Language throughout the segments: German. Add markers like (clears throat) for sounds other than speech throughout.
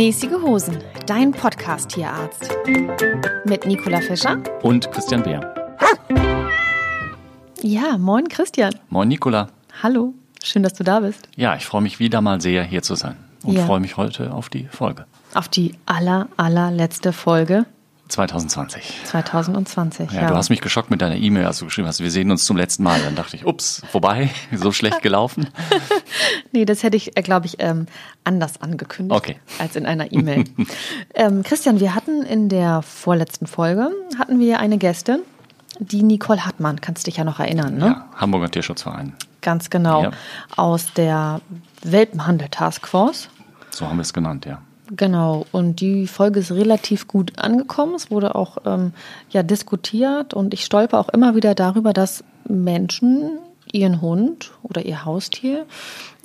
Mäßige Hosen, dein Podcast-Tierarzt. Mit Nicola Fischer und Christian Beer. Ja, moin Christian. Moin Nicola. Hallo, schön, dass du da bist. Ja, ich freue mich wieder mal sehr, hier zu sein. Und Ja. freue mich heute auf die Folge. Auf die aller, allerletzte Folge 2020. 2020. Ja, du hast mich geschockt mit deiner E-Mail, als du geschrieben hast, wir sehen uns zum letzten Mal. Dann dachte ich, ups, vorbei, (laughs) so schlecht (laughs) gelaufen. (laughs) Nee, das hätte ich, glaube ich, ähm, anders angekündigt Okay. als in einer E-Mail. ähm, Christian, wir hatten in der vorletzten Folge, hatten wir eine Gästin, die Nicole Hartmann, kannst dich ja noch erinnern, ne? Ja, Hamburger Tierschutzverein. Ganz genau. Ja. Aus der Welpenhandel Taskforce. So haben wir es genannt, ja. Genau, und die Folge ist relativ gut angekommen. Es wurde auch ähm, ja, diskutiert und ich stolper auch immer wieder darüber, dass Menschen ihren Hund oder ihr Haustier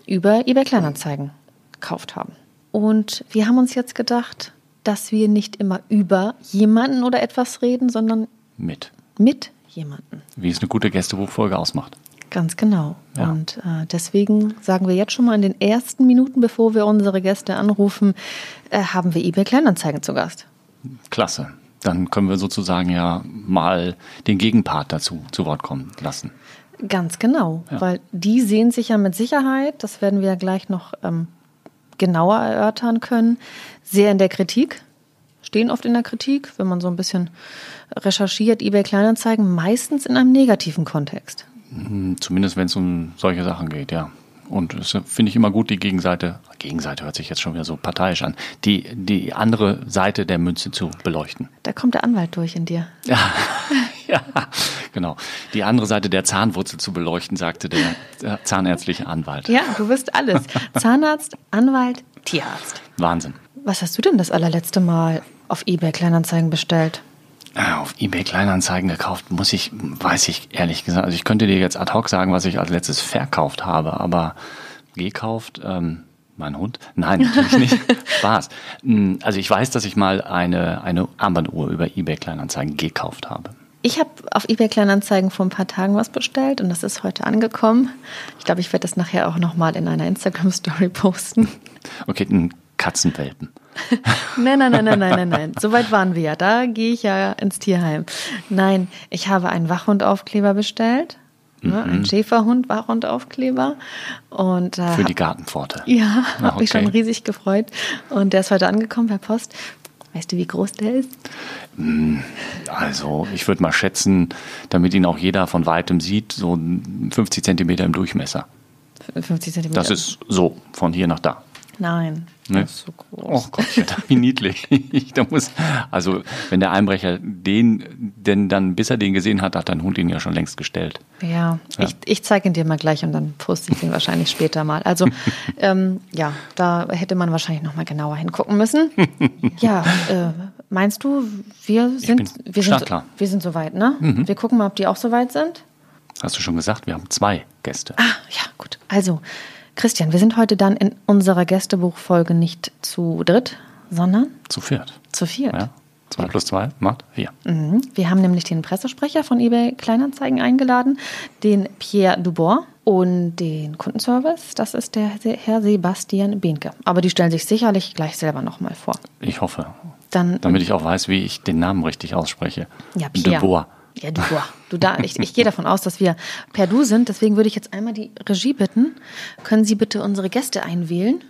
über eBay Kleinanzeigen gekauft haben. Und wir haben uns jetzt gedacht, dass wir nicht immer über jemanden oder etwas reden, sondern Mit. mit jemanden. Wie es eine gute Gästebuchfolge ausmacht. Ganz genau. Ja. Und äh, deswegen sagen wir jetzt schon mal in den ersten Minuten, bevor wir unsere Gäste anrufen, äh, haben wir eBay Kleinanzeigen zu Gast. Klasse. Dann können wir sozusagen ja mal den Gegenpart dazu zu Wort kommen lassen. Ganz genau, Ja. weil die sehen sich ja mit Sicherheit, das werden wir ja gleich noch ähm, genauer erörtern können, sehr in der Kritik, stehen oft in der Kritik, wenn man so ein bisschen recherchiert, eBay Kleinanzeigen, meistens in einem negativen Kontext. Hm, Zumindest wenn es um solche Sachen geht, ja. Und es finde ich immer gut, die Gegenseite, Gegenseite hört sich jetzt schon wieder so parteiisch an, die, die andere Seite der Münze zu beleuchten. Da kommt der Anwalt durch in dir. (laughs) Ja, ja, genau. Die andere Seite der Zahnwurzel zu beleuchten, sagte der äh, zahnärztliche Anwalt. Ja, du bist alles. Zahnarzt, Anwalt, Tierarzt. Wahnsinn. Was hast du denn das allerletzte Mal auf eBay Kleinanzeigen bestellt? Äh, Auf eBay Kleinanzeigen gekauft, muss ich, weiß ich ehrlich gesagt. Also ich könnte dir jetzt ad hoc sagen, was ich als letztes verkauft habe, aber gekauft, ähm, mein Hund? Nein, natürlich nicht. (laughs) Spaß. Hm, Also ich weiß, dass ich mal eine, eine Armbanduhr über eBay Kleinanzeigen gekauft habe. Ich habe auf eBay Kleinanzeigen vor ein paar Tagen was bestellt und das ist heute angekommen. Ich glaube, ich werde das nachher auch nochmal in einer Instagram-Story posten. Okay, ein Katzenwelpen. (laughs) Nein, nein, nein, nein, nein, nein, nein. So weit waren wir ja. Da gehe ich ja ins Tierheim. Nein, ich habe einen Wachhundaufkleber bestellt. Ne, Ein Schäferhund, Wachhundaufkleber. Und äh, Für die Gartenpforte. (laughs) ja, Ah, habe mich schon okay. riesig gefreut. Und der ist heute angekommen per Post. Weißt du, wie groß der ist? Also ich würde mal schätzen, damit ihn auch jeder von weitem sieht, so 50 Zentimeter im Durchmesser. 50 Zentimeter. Das ist so, von hier nach da. Nein, Ne? das ist so groß. Oh Gott, wie niedlich. (laughs) da muss, also wenn der Einbrecher den, denn dann, bis er den gesehen hat, hat dein Hund ihn ja schon längst gestellt. Ja, ich, ich zeige ihn dir mal gleich und dann poste ich den wahrscheinlich später mal. Also (laughs) ähm, ja, da hätte man wahrscheinlich noch mal genauer hingucken müssen. (laughs) Ja, äh, meinst du, wir sind, wir sind, startklar. wir sind soweit, ne? Wir gucken mal, ob die auch soweit sind. Hast du schon gesagt, wir haben zwei Gäste. Ah, ja, gut. Also, Christian, wir sind heute dann in unserer Gästebuchfolge nicht zu dritt, sondern Zu viert. zu viert. Ja? Zwei plus zwei macht vier. Mhm. Wir haben nämlich den Pressesprecher von eBay Kleinanzeigen eingeladen, den Pierre Dubois und den Kundenservice, das ist der Herr Sebastian Behnke. Aber die stellen sich sicherlich gleich selber nochmal vor. Ich hoffe. Dann, Damit ich auch weiß, wie ich den Namen richtig ausspreche. ja, Pierre. De Bois. Ja, Dubois. Du da, ich, ich gehe davon aus, dass wir per Du sind, deswegen würde ich jetzt einmal die Regie bitten. Können Sie bitte unsere Gäste einwählen?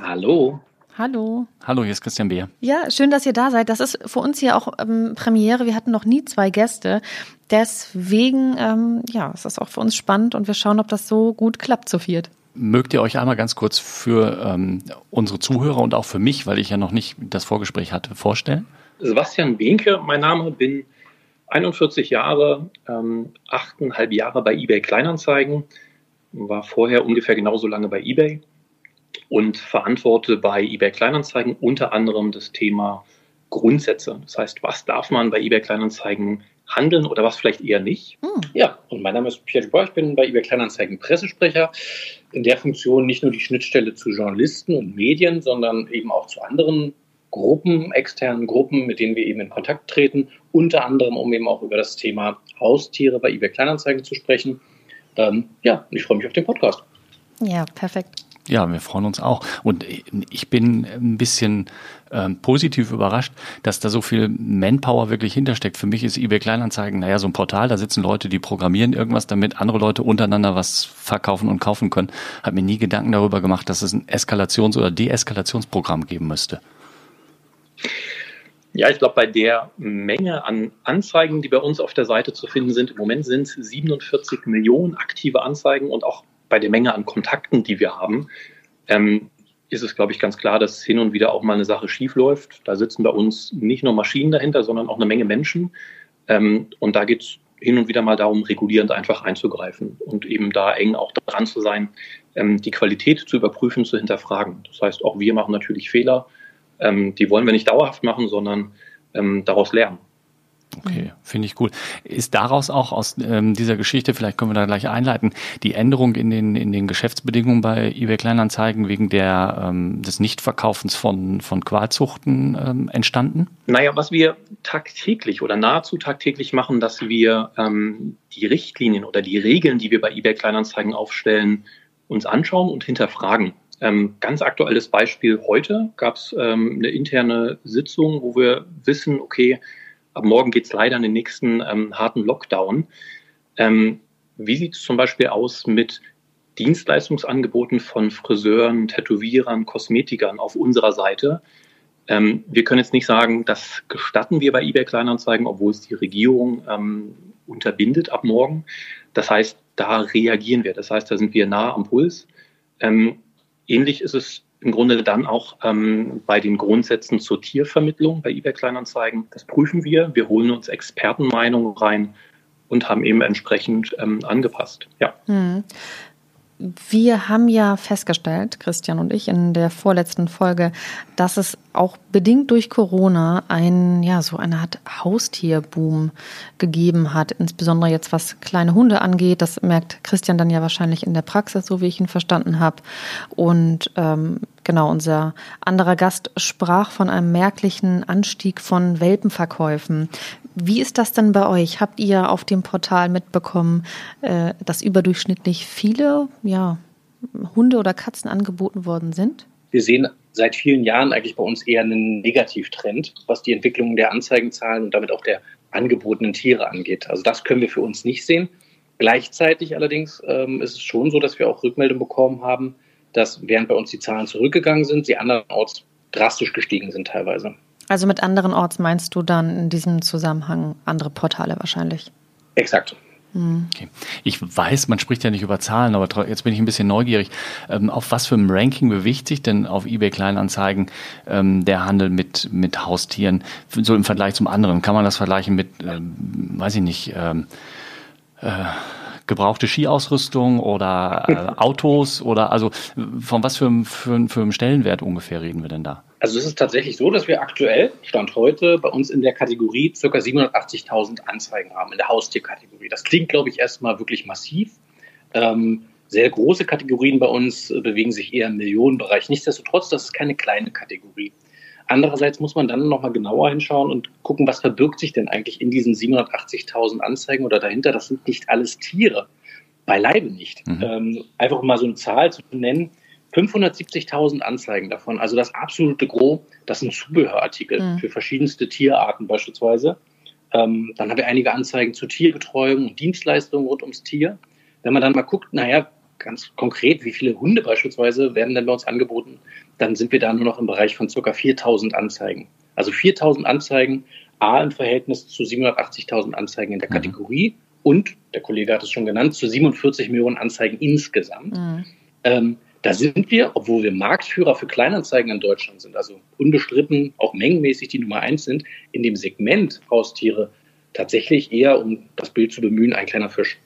Hallo. Hallo. Hallo, hier ist Christian Beer. Ja, schön, dass ihr da seid. Das ist für uns hier auch ähm, Premiere. Wir hatten noch nie zwei Gäste. Deswegen, ähm, ja, es ist auch für uns spannend und wir schauen, ob das so gut klappt zu viert. Mögt ihr euch einmal ganz kurz für ähm, unsere Zuhörer und auch für mich, weil ich ja noch nicht das Vorgespräch hatte, vorstellen? Sebastian Behnke, mein Name, bin 41 Jahre, ähm, 8,5 Jahre bei eBay Kleinanzeigen, war vorher ungefähr genauso lange bei eBay und verantworte bei eBay Kleinanzeigen unter anderem das Thema Grundsätze. Das heißt, was darf man bei eBay Kleinanzeigen handeln oder was vielleicht eher nicht. Hm. Ja, und mein Name ist Pierre Dubois, ich bin bei eBay Kleinanzeigen Pressesprecher. In der Funktion nicht nur die Schnittstelle zu Journalisten und Medien, sondern eben auch zu anderen Gruppen, externen Gruppen, mit denen wir eben in Kontakt treten, unter anderem, um eben auch über das Thema Haustiere bei eBay Kleinanzeigen zu sprechen. Ähm, ja, und ich freue mich auf den Podcast. Ja, perfekt. Ja, wir freuen uns auch. Und ich bin ein bisschen ähm, positiv überrascht, dass da so viel Manpower wirklich hintersteckt. Für mich ist eBay Kleinanzeigen, naja, so ein Portal, da sitzen Leute, die programmieren irgendwas, damit andere Leute untereinander was verkaufen und kaufen können. Hat mir nie Gedanken darüber gemacht, dass es ein Eskalations- oder Deeskalationsprogramm geben müsste. Ja, ich glaube, bei der Menge an Anzeigen, die bei uns auf der Seite zu finden sind, im Moment sind es 47 Millionen aktive Anzeigen und auch bei der Menge an Kontakten, die wir haben, ähm, ist es, glaube ich, ganz klar, dass hin und wieder auch mal eine Sache schief läuft. Da sitzen bei uns nicht nur Maschinen dahinter, sondern auch eine Menge Menschen. Ähm, und da geht es hin und wieder mal darum, regulierend einfach einzugreifen und eben da eng auch dran zu sein, ähm, die Qualität zu überprüfen, zu hinterfragen. Das heißt, auch wir machen natürlich Fehler. Ähm, die wollen wir nicht dauerhaft machen, sondern ähm, daraus lernen. Okay, finde ich cool. Ist daraus auch aus ähm, dieser Geschichte, vielleicht können wir da gleich einleiten, die Änderung in den, in den Geschäftsbedingungen bei eBay Kleinanzeigen wegen der, ähm, des Nichtverkaufens von, von Qualzuchten ähm, entstanden? Naja, was wir tagtäglich oder nahezu tagtäglich machen, dass wir ähm, die Richtlinien oder die Regeln, die wir bei eBay Kleinanzeigen aufstellen, uns anschauen und hinterfragen. Ähm, ganz aktuelles Beispiel heute gab es ähm, eine interne Sitzung, wo wir wissen, okay, ab morgen geht es leider in den nächsten ähm, harten Lockdown. Ähm, wie sieht es zum Beispiel aus mit Dienstleistungsangeboten von Friseuren, Tätowierern, Kosmetikern auf unserer Seite? Ähm, wir können jetzt nicht sagen, das gestatten wir bei eBay Kleinanzeigen, obwohl es die Regierung ähm, unterbindet ab morgen. Das heißt, da reagieren wir. Das heißt, da sind wir nah am Puls. Ähm, ähnlich ist es im Grunde dann auch ähm, bei den Grundsätzen zur Tiervermittlung bei eBay Kleinanzeigen. Das prüfen wir. Wir holen uns Expertenmeinungen rein und haben eben entsprechend ähm, angepasst. Ja. Hm. Wir haben ja festgestellt, Christian und ich, in der vorletzten Folge, dass es auch bedingt durch Corona ein, ja, so eine Art Haustierboom gegeben hat, insbesondere jetzt was kleine Hunde angeht. Das merkt Christian dann ja wahrscheinlich in der Praxis, so wie ich ihn verstanden habe. Und ähm, genau, unser anderer Gast sprach von einem merklichen Anstieg von Welpenverkäufen. Wie ist das denn bei euch? Habt ihr auf dem Portal mitbekommen, äh, dass überdurchschnittlich viele ja, Hunde oder Katzen angeboten worden sind? Wir sehen seit vielen Jahren eigentlich bei uns eher einen Negativtrend, was die Entwicklung der Anzeigenzahlen und damit auch der angebotenen Tiere angeht. Also das können wir für uns nicht sehen. Gleichzeitig allerdings ähm, ist es schon so, dass wir auch Rückmeldung bekommen haben, dass während bei uns die Zahlen zurückgegangen sind, sie andernorts drastisch gestiegen sind teilweise. Also mit anderen Orts meinst du dann in diesem Zusammenhang andere Portale wahrscheinlich? Exakt. Okay. Ich weiß, man spricht ja nicht über Zahlen, aber jetzt bin ich ein bisschen neugierig. Ähm, auf was für ein Ranking bewegt sich denn auf eBay Kleinanzeigen ähm, der Handel mit, mit Haustieren, so im Vergleich zum anderen? Kann man das vergleichen mit, ähm, weiß ich nicht, ähm, äh, gebrauchte Skiausrüstung oder äh, (laughs) Autos oder also von was für, für, für einem Stellenwert ungefähr reden wir denn da? Also es ist tatsächlich so, dass wir aktuell, Stand heute, bei uns in der Kategorie ca. 780.000 Anzeigen haben, in der Haustierkategorie. Das klingt, glaube ich, erstmal wirklich massiv. Ähm, sehr große Kategorien bei uns bewegen sich eher im Millionenbereich. Nichtsdestotrotz, das ist keine kleine Kategorie. Andererseits muss man dann nochmal genauer hinschauen und gucken, was verbirgt sich denn eigentlich in diesen 780.000 Anzeigen oder dahinter. Das sind nicht alles Tiere. Beileibe nicht. Mhm. Ähm, einfach mal so eine Zahl zu nennen. 570.000 Anzeigen davon, also das absolute Gros, das sind Zubehörartikel mhm. für verschiedenste Tierarten beispielsweise. Ähm, dann haben wir einige Anzeigen zur Tierbetreuung und Dienstleistungen rund ums Tier. Wenn man dann mal guckt, naja, ganz konkret, wie viele Hunde beispielsweise werden denn bei uns angeboten, dann sind wir da nur noch im Bereich von ca. 4000 Anzeigen. Also 4000 Anzeigen, A im Verhältnis zu 780.000 Anzeigen in der mhm. Kategorie und, der Kollege hat es schon genannt, zu 47 Millionen Anzeigen insgesamt. Mhm. Ähm, da sind wir, obwohl wir Marktführer für Kleinanzeigen in Deutschland sind, also unbestritten auch mengenmäßig die Nummer eins sind, in dem Segment Haustiere tatsächlich eher, um das Bild zu bemühen, ein kleiner Fisch.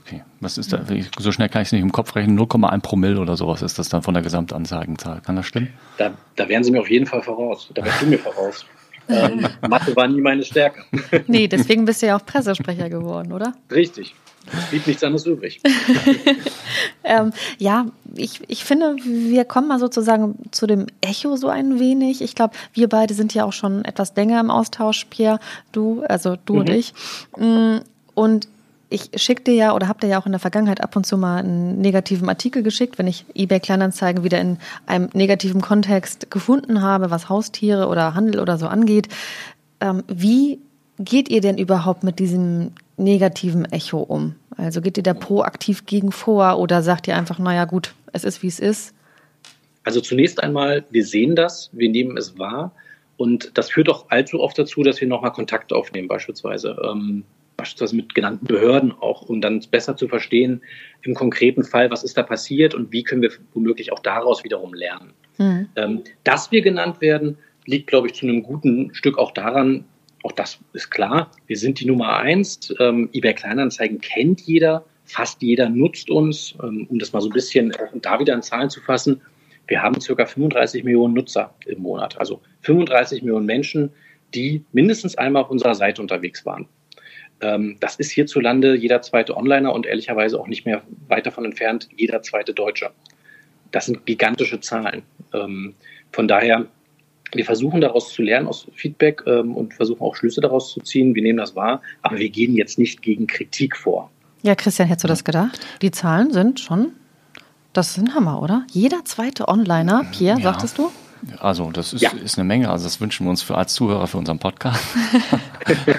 Okay, was ist da? So schnell kann ich es nicht im Kopf rechnen. 0,1 Promille oder sowas ist das dann von der Gesamtanzeigenzahl. Kann das stimmen? Da, da wären Sie mir auf jeden Fall voraus. Da wärst du mir voraus. (laughs) ähm, Mathe war nie meine Stärke. (laughs) nee, deswegen bist du ja auch Pressesprecher geworden, oder? Richtig. Es blieb nichts anderes übrig. (laughs) ähm, ja, ich, ich finde, wir kommen mal sozusagen zu dem Echo so ein wenig. Ich glaube, wir beide sind ja auch schon etwas länger im Austausch, Pierre, du, also du mhm. und ich. Mm, und ich schicke dir ja oder habe dir ja auch in der Vergangenheit ab und zu mal einen negativen Artikel geschickt, wenn ich eBay Kleinanzeigen wieder in einem negativen Kontext gefunden habe, was Haustiere oder Handel oder so angeht. Ähm, wie geht ihr denn überhaupt mit diesem negativen Echo um? Also geht ihr da proaktiv gegen vor oder sagt ihr einfach, naja gut, es ist wie es ist? Also zunächst einmal, wir sehen das, wir nehmen es wahr und das führt auch allzu oft dazu, dass wir nochmal Kontakt aufnehmen, beispielsweise. Ähm, beispielsweise mit genannten Behörden auch, um dann besser zu verstehen, im konkreten Fall, was ist da passiert und wie können wir womöglich auch daraus wiederum lernen. Mhm. Ähm, dass wir genannt werden, liegt, glaube ich, zu einem guten Stück auch daran, auch das ist klar, wir sind die Nummer eins. Ähm, eBay Kleinanzeigen kennt jeder, fast jeder nutzt uns, ähm, um das mal so ein bisschen äh, da wieder in Zahlen zu fassen. Wir haben circa 35 Millionen Nutzer im Monat, also 35 Millionen Menschen, die mindestens einmal auf unserer Seite unterwegs waren. Ähm, das ist hierzulande jeder zweite Onliner und ehrlicherweise auch nicht mehr weit davon entfernt jeder zweite Deutsche. Das sind gigantische Zahlen. Ähm, von daher, wir versuchen daraus zu lernen aus Feedback ähm, und versuchen auch Schlüsse daraus zu ziehen. Wir nehmen das wahr, aber wir gehen jetzt nicht gegen Kritik vor. Ja, Christian, hättest du das gedacht? Die Zahlen sind schon das ist ein Hammer, oder? Jeder zweite Onliner, Pierre, ja. sagtest du? Also das ist, ja. ist eine Menge. Also das wünschen wir uns für, als Zuhörer für unseren Podcast.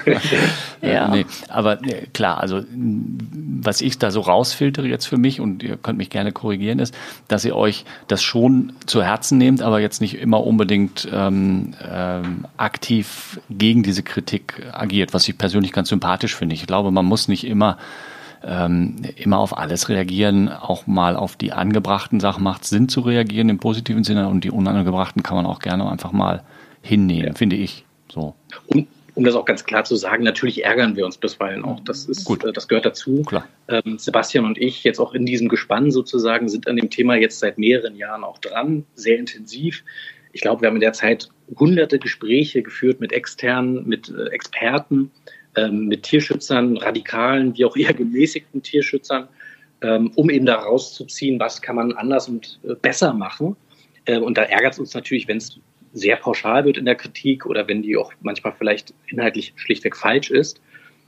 (laughs) ja. Nee, aber klar, also was ich da so rausfiltere jetzt für mich und ihr könnt mich gerne korrigieren, ist, dass ihr euch das schon zu Herzen nehmt, aber jetzt nicht immer unbedingt ähm, ähm, aktiv gegen diese Kritik agiert, was ich persönlich ganz sympathisch finde. Ich glaube, man muss nicht immer ähm, immer auf alles reagieren, auch mal auf die angebrachten Sachen macht Sinn zu reagieren im positiven Sinne und die unangebrachten kann man auch gerne einfach mal hinnehmen, ja. finde ich. So. Und um das auch ganz klar zu sagen, natürlich ärgern wir uns bisweilen auch. Das ist, Gut. Äh, das gehört dazu. Klar. Ähm, Sebastian und ich jetzt auch in diesem Gespann sozusagen sind an dem Thema jetzt seit mehreren Jahren auch dran, sehr intensiv. Ich glaube, wir haben in der Zeit hunderte Gespräche geführt mit externen, mit äh, Experten, ähm, mit Tierschützern, radikalen wie auch eher gemäßigten Tierschützern, ähm, um eben da rauszuziehen, was kann man anders und äh, besser machen. Äh, und da ärgert es uns natürlich, wenn es sehr pauschal wird in der Kritik oder wenn die auch manchmal vielleicht inhaltlich schlichtweg falsch ist.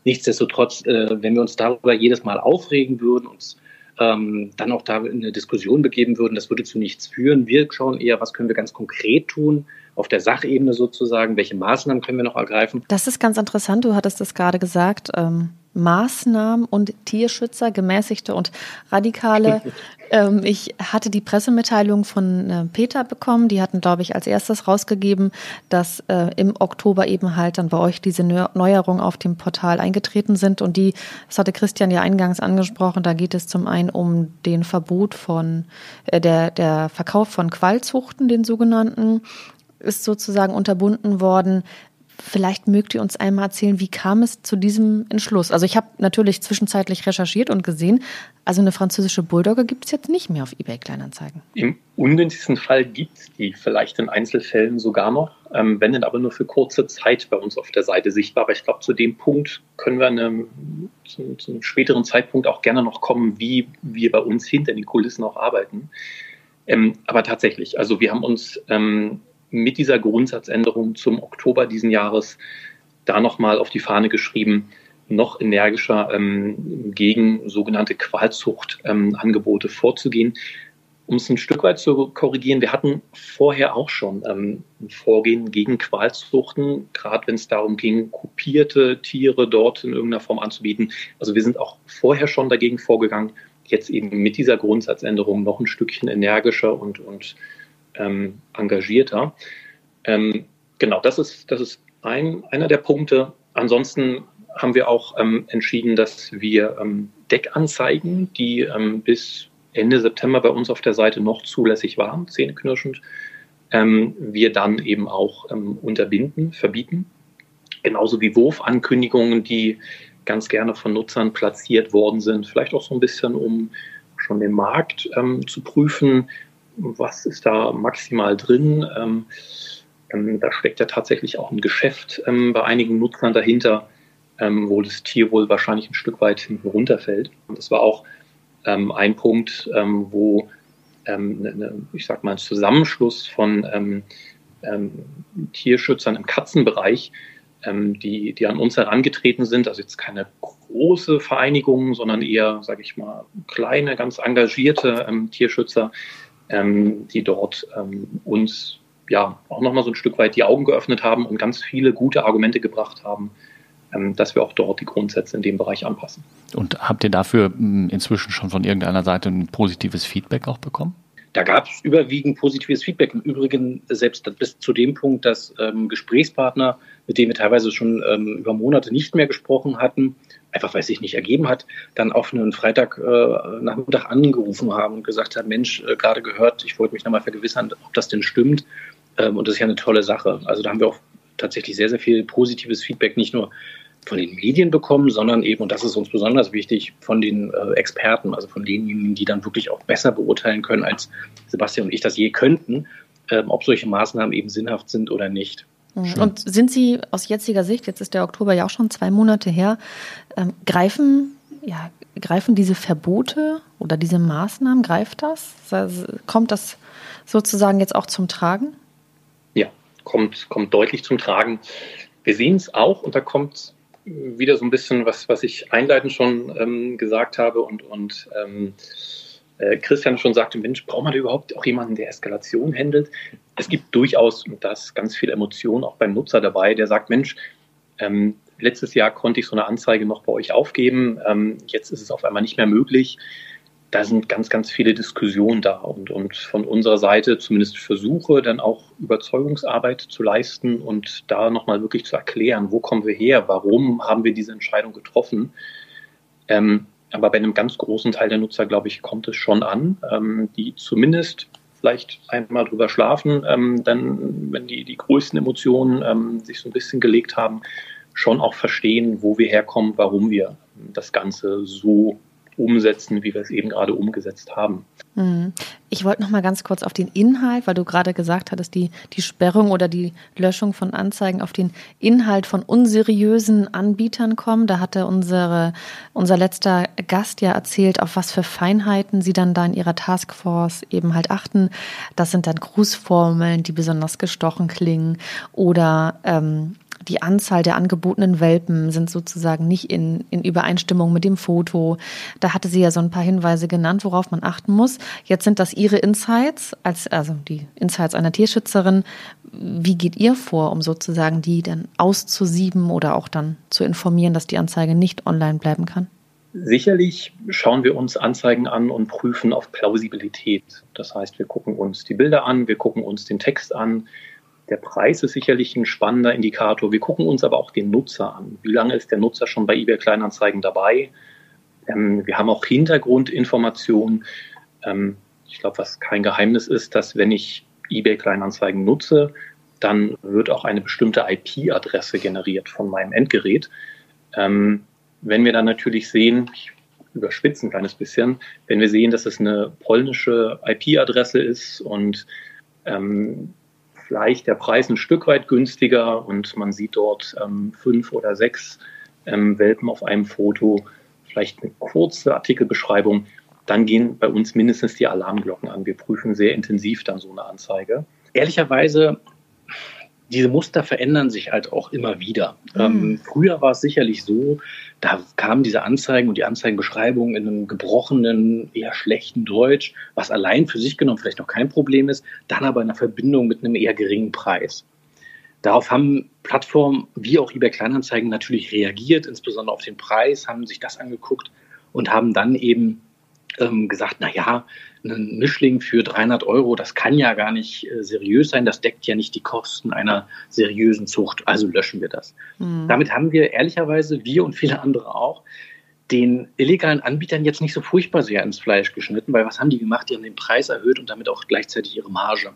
Nichtsdestotrotz, äh, wenn wir uns darüber jedes Mal aufregen würden, uns ähm, dann auch da in eine Diskussion begeben würden, das würde zu nichts führen. Wir schauen eher, was können wir ganz konkret tun, auf der Sachebene sozusagen, welche Maßnahmen können wir noch ergreifen. Das ist ganz interessant, du hattest das gerade gesagt. Ähm, Maßnahmen und Tierschützer, gemäßigte und radikale. (laughs) ähm, ich hatte die Pressemitteilung von äh, Peter bekommen. Die hatten, glaube ich, als erstes rausgegeben, dass äh, im Oktober eben halt dann bei euch diese Neuerungen auf dem Portal eingetreten sind. Und die, das hatte Christian ja eingangs angesprochen, da geht es zum einen um den Verbot von äh, der, der Verkauf von Qualzuchten, den sogenannten ist sozusagen unterbunden worden. Vielleicht mögt ihr uns einmal erzählen, wie kam es zu diesem Entschluss? Also ich habe natürlich zwischenzeitlich recherchiert und gesehen, also eine französische Bulldogge gibt es jetzt nicht mehr auf eBay Kleinanzeigen. Im ungünstigsten Fall gibt es die vielleicht in Einzelfällen sogar noch, ähm, wenn dann aber nur für kurze Zeit bei uns auf der Seite sichtbar. Aber ich glaube, zu dem Punkt können wir eine, zu, zu einem späteren Zeitpunkt auch gerne noch kommen, wie wir bei uns hinter den Kulissen auch arbeiten. Ähm, aber tatsächlich, also wir haben uns ähm, mit dieser Grundsatzänderung zum Oktober diesen Jahres da nochmal auf die Fahne geschrieben, noch energischer ähm, gegen sogenannte Qualzuchtangebote ähm, vorzugehen. Um es ein Stück weit zu korrigieren, wir hatten vorher auch schon ähm, ein Vorgehen gegen Qualzuchten, gerade wenn es darum ging, kopierte Tiere dort in irgendeiner Form anzubieten. Also wir sind auch vorher schon dagegen vorgegangen, jetzt eben mit dieser Grundsatzänderung noch ein Stückchen energischer und, und ähm, engagierter. Ähm, genau, das ist, das ist ein, einer der Punkte. Ansonsten haben wir auch ähm, entschieden, dass wir ähm, Deckanzeigen, die ähm, bis Ende September bei uns auf der Seite noch zulässig waren, zähneknirschend, wir dann eben auch unterbinden, verbieten. Genauso wie Wurfankündigungen, die ganz gerne von Nutzern platziert worden sind, vielleicht auch so ein bisschen, um schon den Markt ähm, zu prüfen, was ist da maximal drin. Ähm, ähm, da steckt ja tatsächlich auch ein Geschäft ähm, bei einigen Nutzern dahinter, ähm, wo das Tier wohl wahrscheinlich ein Stück weit hinten runterfällt. Und das war auch ähm, ein Punkt, ähm, wo ne, ne, ich sag mal, ein Zusammenschluss von Tierschützern im Katzenbereich die, die an uns herangetreten sind. Also jetzt keine große Vereinigung, sondern eher, sage ich mal, kleine, ganz engagierte ähm, Tierschützer, ähm, die dort ähm, uns ja auch nochmal so ein Stück weit die Augen geöffnet haben und ganz viele gute Argumente gebracht haben, ähm, dass wir auch dort die Grundsätze in dem Bereich anpassen. Und habt ihr dafür hm, inzwischen schon von irgendeiner Seite ein positives Feedback auch bekommen? Da gab es überwiegend positives Feedback. Im Übrigen selbst bis zu dem Punkt, dass ähm, Gesprächspartner, mit denen wir teilweise schon ähm, über Monate nicht mehr gesprochen hatten, einfach weil es sich nicht ergeben hat, dann auf einen Freitagnachmittag äh, angerufen haben und gesagt haben, Mensch, äh, gerade gehört, ich wollte mich nochmal vergewissern, ob das denn stimmt. Ähm, und das ist ja eine tolle Sache. Also da haben wir auch tatsächlich sehr, sehr viel positives Feedback, nicht nur von den Medien bekommen, sondern eben, und das ist uns besonders wichtig, von den äh, Experten, also von denjenigen, die dann wirklich auch besser beurteilen können, als Sebastian und ich das je könnten, ähm, ob solche Maßnahmen eben sinnhaft sind oder nicht. Mhm. Und sind Sie aus jetziger Sicht, jetzt ist der Oktober ja auch schon zwei Monate her, ähm, greifen, ja, greifen diese Verbote oder diese Maßnahmen, greift das? Kommt das sozusagen jetzt auch zum Tragen? Ja, kommt, kommt deutlich zum Tragen. Wir sehen es auch und da kommt wieder so ein bisschen, was, was ich einleitend schon ähm, gesagt habe und, und ähm, äh, Christian schon sagte, Mensch, braucht man da überhaupt auch jemanden, der Eskalation handelt? Es gibt durchaus, und da ist ganz viel Emotion auch beim Nutzer dabei, der sagt, Mensch, ähm, letztes Jahr konnte ich so eine Anzeige noch bei euch aufgeben, ähm, jetzt ist es auf einmal nicht mehr möglich. Da sind ganz, ganz viele Diskussionen da. Und, und von unserer Seite zumindest Versuche, dann auch Überzeugungsarbeit zu leisten und da nochmal wirklich zu erklären, wo kommen wir her, warum haben wir diese Entscheidung getroffen. Ähm, aber bei einem ganz großen Teil der Nutzer, glaube ich, kommt es schon an, ähm, die zumindest vielleicht einmal drüber schlafen, ähm, dann, wenn die, die größten Emotionen ähm, sich so ein bisschen gelegt haben, schon auch verstehen, wo wir herkommen, warum wir das Ganze so umsetzen, wie wir es eben gerade umgesetzt haben. Hm. Ich wollte noch mal ganz kurz auf den Inhalt, weil du gerade gesagt hattest, die, die Sperrung oder die Löschung von Anzeigen auf den Inhalt von unseriösen Anbietern kommen. Da hatte unsere, unser letzter Gast ja erzählt, auf was für Feinheiten sie dann da in ihrer Taskforce eben halt achten. Das sind dann Grußformeln, die besonders gestochen klingen oder ähm, die Anzahl der angebotenen Welpen sind sozusagen nicht in, in Übereinstimmung mit dem Foto. Da hatte sie ja so ein paar Hinweise genannt, worauf man achten muss. Jetzt sind das ihre Insights, als, also die Insights einer Tierschützerin. Wie geht ihr vor, um sozusagen die dann auszusieben oder auch dann zu informieren, dass die Anzeige nicht online bleiben kann? Sicherlich schauen wir uns Anzeigen an und prüfen auf Plausibilität. Das heißt, wir gucken uns die Bilder an, wir gucken uns den Text an, der Preis ist sicherlich ein spannender Indikator. Wir gucken uns aber auch den Nutzer an. Wie lange ist der Nutzer schon bei eBay Kleinanzeigen dabei? Ähm, wir haben auch Hintergrundinformationen. Ähm, ich glaube, was kein Geheimnis ist, dass wenn ich eBay Kleinanzeigen nutze, dann wird auch eine bestimmte IP-Adresse generiert von meinem Endgerät. Ähm, wenn wir dann natürlich sehen, ich überspitze ein kleines bisschen, wenn wir sehen, dass es eine polnische IP-Adresse ist und ähm, vielleicht der Preis ein Stück weit günstiger und man sieht dort ähm, fünf oder sechs ähm, Welpen auf einem Foto, vielleicht eine kurze Artikelbeschreibung, dann gehen bei uns mindestens die Alarmglocken an. Wir prüfen sehr intensiv dann so eine Anzeige. Ehrlicherweise diese Muster verändern sich halt auch immer wieder. Mhm. Ähm, früher war es sicherlich so, da kamen diese Anzeigen und die Anzeigenbeschreibungen in einem gebrochenen, eher schlechten Deutsch, was allein für sich genommen vielleicht noch kein Problem ist, dann aber in einer Verbindung mit einem eher geringen Preis. Darauf haben Plattformen wie auch eBay Kleinanzeigen natürlich reagiert, insbesondere auf den Preis, haben sich das angeguckt und haben dann eben ähm, gesagt, na ja, ein Mischling für 300 Euro, das kann ja gar nicht äh, seriös sein, das deckt ja nicht die Kosten einer seriösen Zucht, also löschen wir das. Mhm. Damit haben wir ehrlicherweise, wir und viele andere auch, den illegalen Anbietern jetzt nicht so furchtbar sehr ins Fleisch geschnitten, weil was haben die gemacht? Die haben den Preis erhöht und damit auch gleichzeitig ihre Marge.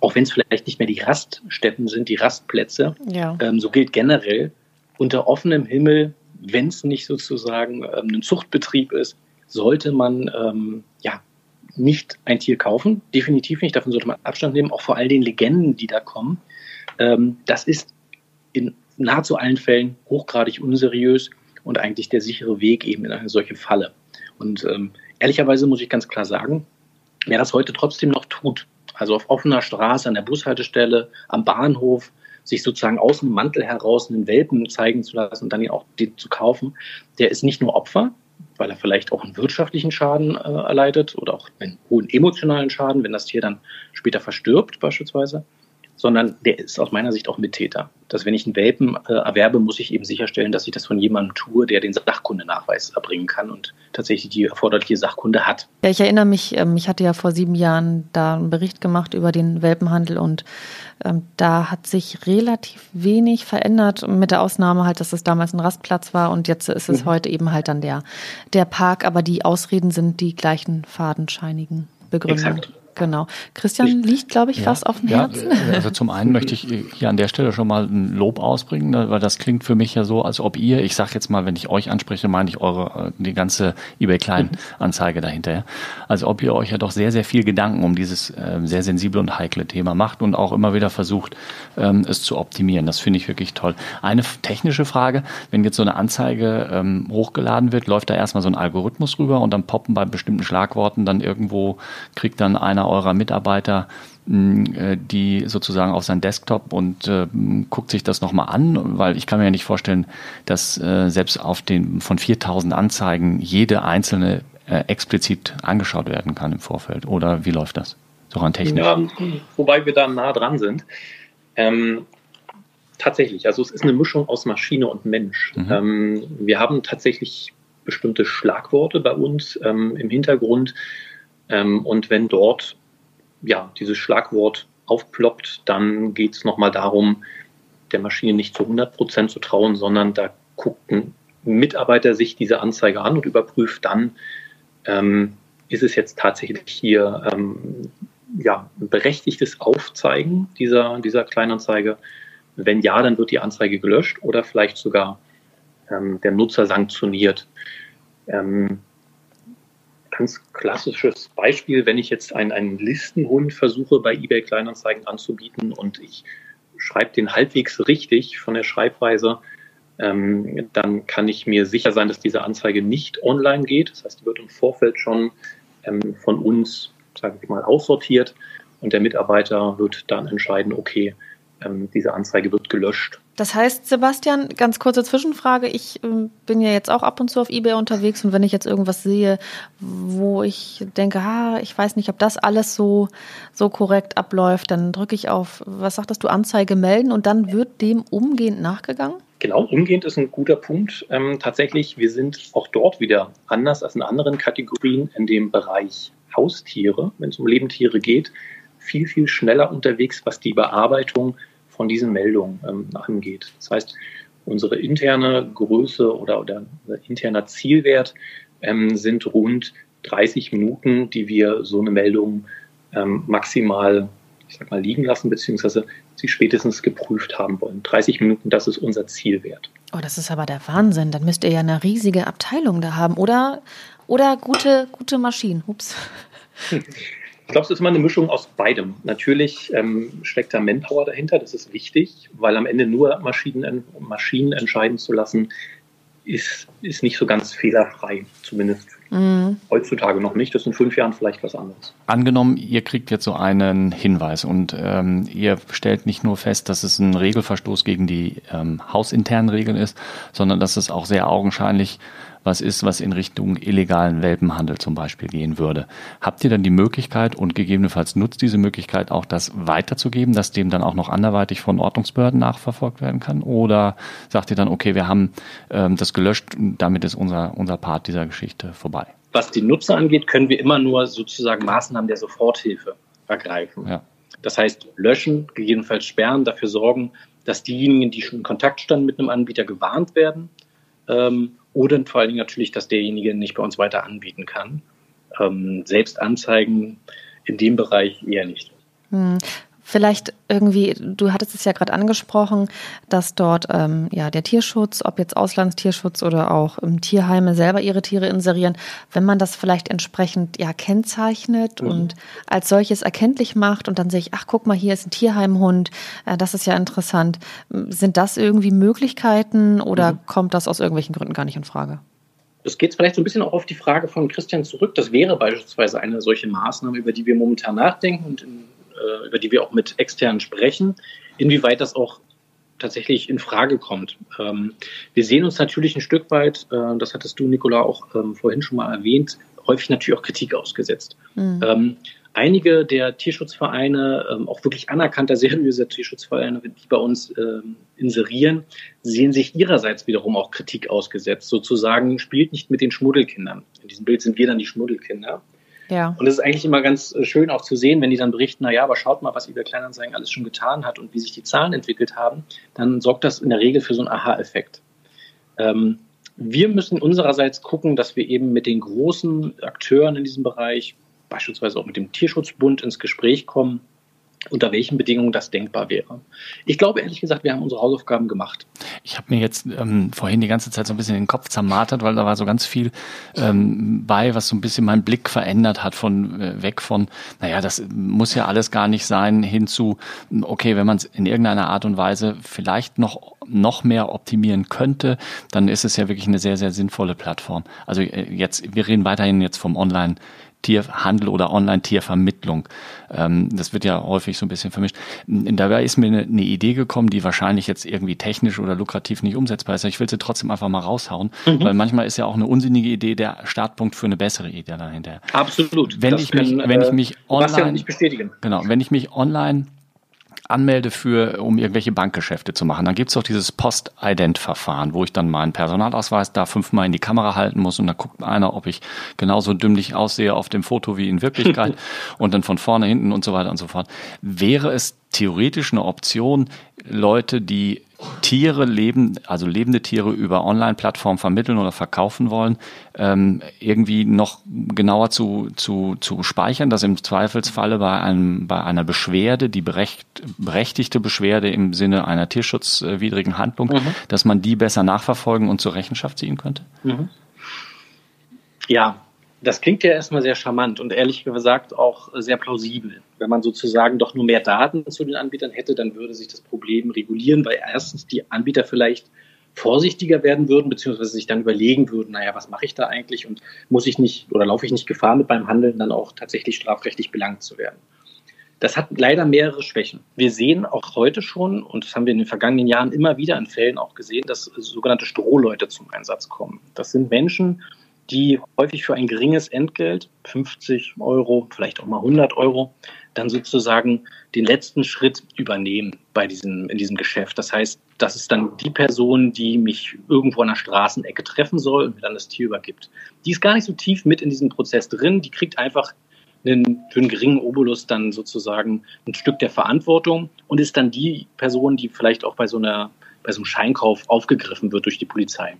Auch wenn es vielleicht nicht mehr die Raststätten sind, die Rastplätze, ja. ähm, so gilt generell unter offenem Himmel, wenn es nicht sozusagen ähm, ein Zuchtbetrieb ist, sollte man ähm, ja nicht ein Tier kaufen, definitiv nicht. Davon sollte man Abstand nehmen, auch vor all den Legenden, die da kommen. Ähm, das ist in nahezu allen Fällen hochgradig unseriös und eigentlich der sichere Weg eben in eine solche Falle. Und ähm, ehrlicherweise muss ich ganz klar sagen, wer das heute trotzdem noch tut, also auf offener Straße, an der Bushaltestelle, am Bahnhof, sich sozusagen aus dem Mantel heraus einen Welpen zeigen zu lassen und dann ihn auch zu kaufen, der ist nicht nur Opfer, weil er vielleicht auch einen wirtschaftlichen Schaden äh, erleidet oder auch einen hohen emotionalen Schaden, wenn das Tier dann später verstirbt beispielsweise, sondern der ist aus meiner Sicht auch Mittäter. Dass wenn ich einen Welpen äh, erwerbe, muss ich eben sicherstellen, dass ich das von jemandem tue, der den Sachkundenachweis erbringen kann und tatsächlich die erforderliche Sachkunde hat. Ja, ich erinnere mich, ähm, ich hatte ja vor sieben Jahren da einen Bericht gemacht über den Welpenhandel und da hat sich relativ wenig verändert, mit der Ausnahme halt, dass es damals ein Rastplatz war und jetzt ist es mhm. heute eben halt dann der, der Park, aber die Ausreden sind die gleichen fadenscheinigen Begründungen. Exakt. Genau. Christian liegt, glaube ich, ja, was auf dem ja, Herzen. (laughs) Also zum einen möchte ich hier an der Stelle schon mal ein Lob ausbringen, ne, weil das klingt für mich ja so, als ob ihr, ich sage jetzt mal, wenn ich euch anspreche, meine ich eure äh, die ganze eBay Kleinanzeige dahinter, als ob ihr euch ja doch sehr sehr viel Gedanken um dieses äh, sehr sensible und heikle Thema macht und auch immer wieder versucht, ähm, es zu optimieren. Das finde ich wirklich toll. Eine technische Frage: Wenn jetzt so eine Anzeige ähm, hochgeladen wird, läuft da erstmal so ein Algorithmus rüber und dann poppen bei bestimmten Schlagworten dann irgendwo kriegt dann einer einer eurer Mitarbeiter äh, die sozusagen auf sein Desktop und äh, guckt sich das nochmal an, weil ich kann mir ja nicht vorstellen, dass äh, selbst auf den von 4000 Anzeigen jede einzelne äh, explizit angeschaut werden kann im Vorfeld. Oder wie läuft das? So an Technik? Ja, wobei wir da nah dran sind. Ähm, tatsächlich, also es ist eine Mischung aus Maschine und Mensch. Mhm. Ähm, wir haben tatsächlich bestimmte Schlagworte bei uns ähm, im Hintergrund, ähm, und wenn dort ja, dieses Schlagwort aufploppt, dann geht es nochmal darum, der Maschine nicht zu 100 Prozent zu trauen, sondern da guckt ein Mitarbeiter sich diese Anzeige an und überprüft dann, ähm, ist es jetzt tatsächlich hier ähm, ja, ein berechtigtes Aufzeigen dieser, dieser Kleinanzeige? Wenn ja, dann wird die Anzeige gelöscht oder vielleicht sogar ähm, der Nutzer sanktioniert. Ähm, ganz klassisches Beispiel, wenn ich jetzt einen, einen Listenhund versuche bei eBay Kleinanzeigen anzubieten und ich schreibe den halbwegs richtig von der Schreibweise, ähm, dann kann ich mir sicher sein, dass diese Anzeige nicht online geht. Das heißt, die wird im Vorfeld schon ähm, von uns, sagen wir mal, aussortiert und der Mitarbeiter wird dann entscheiden, okay, ähm, diese Anzeige wird gelöscht. Das heißt, Sebastian, ganz kurze Zwischenfrage. Ich ähm, bin ja jetzt auch ab und zu auf eBay unterwegs und wenn ich jetzt irgendwas sehe, wo ich denke, ah, ich weiß nicht, ob das alles so, so korrekt abläuft, dann drücke ich auf, was sagtest du, Anzeige melden und dann wird dem umgehend nachgegangen? Genau, umgehend ist ein guter Punkt. Ähm, tatsächlich, wir sind auch dort wieder anders als in anderen Kategorien in dem Bereich Haustiere, wenn es um Lebendtiere geht, viel, viel schneller unterwegs, was die Bearbeitung von diesen Meldungen ähm, angeht. Das heißt, unsere interne Größe oder, oder interner Zielwert ähm, sind rund 30 Minuten, die wir so eine Meldung ähm, maximal, ich sag mal, liegen lassen, beziehungsweise sie spätestens geprüft haben wollen. 30 Minuten, das ist unser Zielwert. Oh, das ist aber der Wahnsinn. Dann müsst ihr ja eine riesige Abteilung da haben oder, oder gute, gute Maschinen. Ups. (laughs) Ich glaube, es ist immer eine Mischung aus beidem. Natürlich ähm, steckt da Manpower dahinter, das ist wichtig, weil am Ende nur Maschinen, Maschinen entscheiden zu lassen, ist, ist nicht so ganz fehlerfrei, zumindest mhm. heutzutage noch nicht. Das ist in fünf Jahren vielleicht was anderes. Angenommen, ihr kriegt jetzt so einen Hinweis und ähm, ihr stellt nicht nur fest, dass es ein Regelverstoß gegen die ähm, hausinternen Regeln ist, sondern dass es auch sehr augenscheinlich was ist, was in Richtung illegalen Welpenhandel zum Beispiel gehen würde. Habt ihr dann die Möglichkeit und gegebenenfalls nutzt diese Möglichkeit auch, das weiterzugeben, dass dem dann auch noch anderweitig von Ordnungsbehörden nachverfolgt werden kann? Oder sagt ihr dann, okay, wir haben ähm, das gelöscht, damit ist unser, unser Part dieser Geschichte vorbei? Was die Nutzer angeht, können wir immer nur sozusagen Maßnahmen der Soforthilfe ergreifen. Ja. Das heißt, löschen, gegebenenfalls sperren, dafür sorgen, dass diejenigen, die schon in Kontakt standen mit einem Anbieter, gewarnt werden ähm, oder vor allen Dingen natürlich, dass derjenige nicht bei uns weiter anbieten kann. Ähm, selbst Anzeigen in dem Bereich eher nicht. Hm. Vielleicht irgendwie, du hattest es ja gerade angesprochen, dass dort ähm, ja der Tierschutz, ob jetzt Auslandstierschutz oder auch ähm, Tierheime selber ihre Tiere inserieren, wenn man das vielleicht entsprechend ja kennzeichnet mhm. und als solches erkenntlich macht und dann sehe ich, ach guck mal, hier ist ein Tierheimhund, äh, das ist ja interessant. Sind das irgendwie Möglichkeiten oder mhm. kommt das aus irgendwelchen Gründen gar nicht in Frage? Es geht vielleicht so ein bisschen auch auf die Frage von Christian zurück. Das wäre beispielsweise eine solche Maßnahme, über die wir momentan nachdenken und in äh, über die wir auch mit externen sprechen, inwieweit das auch tatsächlich in Frage kommt. Ähm, wir sehen uns natürlich ein Stück weit, äh, das hattest du, Nicola, auch ähm, vorhin schon mal erwähnt, häufig natürlich auch Kritik ausgesetzt. Mhm. Ähm, einige der Tierschutzvereine, ähm, auch wirklich anerkannter, (laughs) seriöser Tierschutzvereine, die bei uns ähm, inserieren, sehen sich ihrerseits wiederum auch Kritik ausgesetzt. Sozusagen spielt nicht mit den Schmuddelkindern. In diesem Bild sind wir dann die Schmuddelkinder. Ja. Und es ist eigentlich immer ganz äh, schön auch zu sehen, wenn die dann berichten, naja, aber schaut mal, was eBay Kleinanzeigen alles schon getan hat und wie sich die Zahlen entwickelt haben, dann sorgt das in der Regel für so einen Aha-Effekt. Ähm, wir müssen unsererseits gucken, dass wir eben mit den großen Akteuren in diesem Bereich, beispielsweise auch mit dem Tierschutzbund, ins Gespräch kommen unter welchen Bedingungen das denkbar wäre. Ich glaube ehrlich gesagt, wir haben unsere Hausaufgaben gemacht. Ich habe mir jetzt ähm, vorhin die ganze Zeit so ein bisschen den Kopf zermartert, weil da war so ganz viel ähm, bei, was so ein bisschen meinen Blick verändert hat von äh, weg von, naja, das muss ja alles gar nicht sein, hin zu, okay, wenn man es in irgendeiner Art und Weise vielleicht noch noch mehr optimieren könnte, dann ist es ja wirklich eine sehr, sehr sinnvolle Plattform. Also äh, jetzt, wir reden weiterhin jetzt vom Online Tierhandel oder Online-Tiervermittlung. Ähm, das wird ja häufig so ein bisschen vermischt. Dabei ist mir eine, eine, Idee gekommen, die wahrscheinlich jetzt irgendwie technisch oder lukrativ nicht umsetzbar ist. Ich will sie trotzdem einfach mal raushauen, mhm. weil manchmal ist ja auch eine unsinnige Idee der Startpunkt für eine bessere Idee dahinter. Absolut. Wenn das ich mich, kann, wenn ich mich online, ja nicht bestätigen. Genau, wenn ich mich online anmelde für, um irgendwelche Bankgeschäfte zu machen, dann gibt's doch dieses Post-Ident-Verfahren, wo ich dann meinen Personalausweis da fünfmal in die Kamera halten muss und dann guckt einer, ob ich genauso dümmlich aussehe auf dem Foto wie in Wirklichkeit (laughs) und dann von vorne, hinten und so weiter und so fort. Wäre es theoretisch eine Option, Leute, die Tiere leben, also lebende Tiere über Online-Plattformen vermitteln oder verkaufen wollen, ähm, irgendwie noch genauer zu, zu, zu speichern, dass im Zweifelsfalle bei einem, bei einer Beschwerde, die berecht, berechtigte Beschwerde im Sinne einer tierschutzwidrigen Handlung, mhm. dass man die besser nachverfolgen und zur Rechenschaft ziehen könnte? Mhm. Ja, das klingt ja erstmal sehr charmant und ehrlich gesagt auch sehr plausibel. Wenn man sozusagen doch nur mehr Daten zu den Anbietern hätte, dann würde sich das Problem regulieren, weil erstens die Anbieter vielleicht vorsichtiger werden würden, beziehungsweise sich dann überlegen würden, naja, was mache ich da eigentlich und muss ich nicht oder laufe ich nicht Gefahr mit beim Handeln dann auch tatsächlich strafrechtlich belangt zu werden. Das hat leider mehrere Schwächen. Wir sehen auch heute schon, und das haben wir in den vergangenen Jahren immer wieder in Fällen auch gesehen, dass sogenannte Strohleute zum Einsatz kommen. Das sind Menschen, die häufig für ein geringes Entgelt, 50 Euro, vielleicht auch mal 100 Euro, dann sozusagen den letzten Schritt übernehmen bei diesem, in diesem Geschäft. Das heißt, das ist dann die Person, die mich irgendwo an der Straßenecke treffen soll und mir dann das Tier übergibt. Die ist gar nicht so tief mit in diesem Prozess drin, die kriegt einfach einen, für einen geringen Obolus dann sozusagen ein Stück der Verantwortung und ist dann die Person, die vielleicht auch bei so einer, bei so einem Scheinkauf aufgegriffen wird durch die Polizei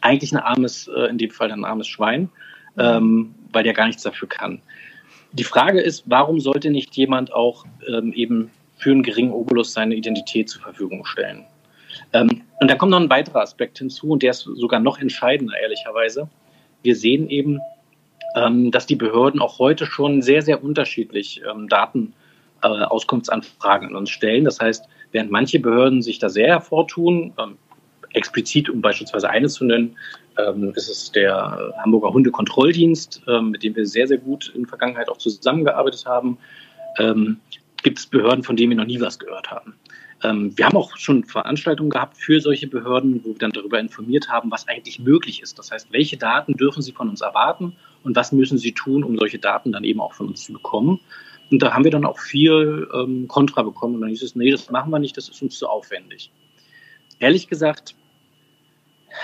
eigentlich ein armes, äh, in dem Fall ein armes Schwein, ähm, weil der gar nichts dafür kann. Die Frage ist, warum sollte nicht jemand auch ähm, eben für einen geringen Obolus seine Identität zur Verfügung stellen? Ähm, und da kommt noch ein weiterer Aspekt hinzu und der ist sogar noch entscheidender, ehrlicherweise. Wir sehen eben, ähm, dass die Behörden auch heute schon sehr, sehr unterschiedlich ähm, Datenauskunftsanfragen äh, an uns stellen. Das heißt, während manche Behörden sich da sehr hervortun, ähm, explizit, um beispielsweise eines zu nennen, ähm, ist es der Hamburger Hundekontrolldienst, ähm, mit dem wir sehr, sehr gut in der Vergangenheit auch zusammengearbeitet haben. Ähm, gibt es Behörden, von denen wir noch nie was gehört haben. Wir haben auch schon Veranstaltungen gehabt für solche Behörden, wo wir dann darüber informiert haben, was eigentlich möglich ist. Das heißt, welche Daten dürfen sie von uns erwarten und was müssen sie tun, um solche Daten dann eben auch von uns zu bekommen. Und da haben wir dann auch viel ähm, Kontra bekommen. Und dann hieß es, nee, das machen wir nicht, das ist uns zu aufwendig. Ehrlich gesagt,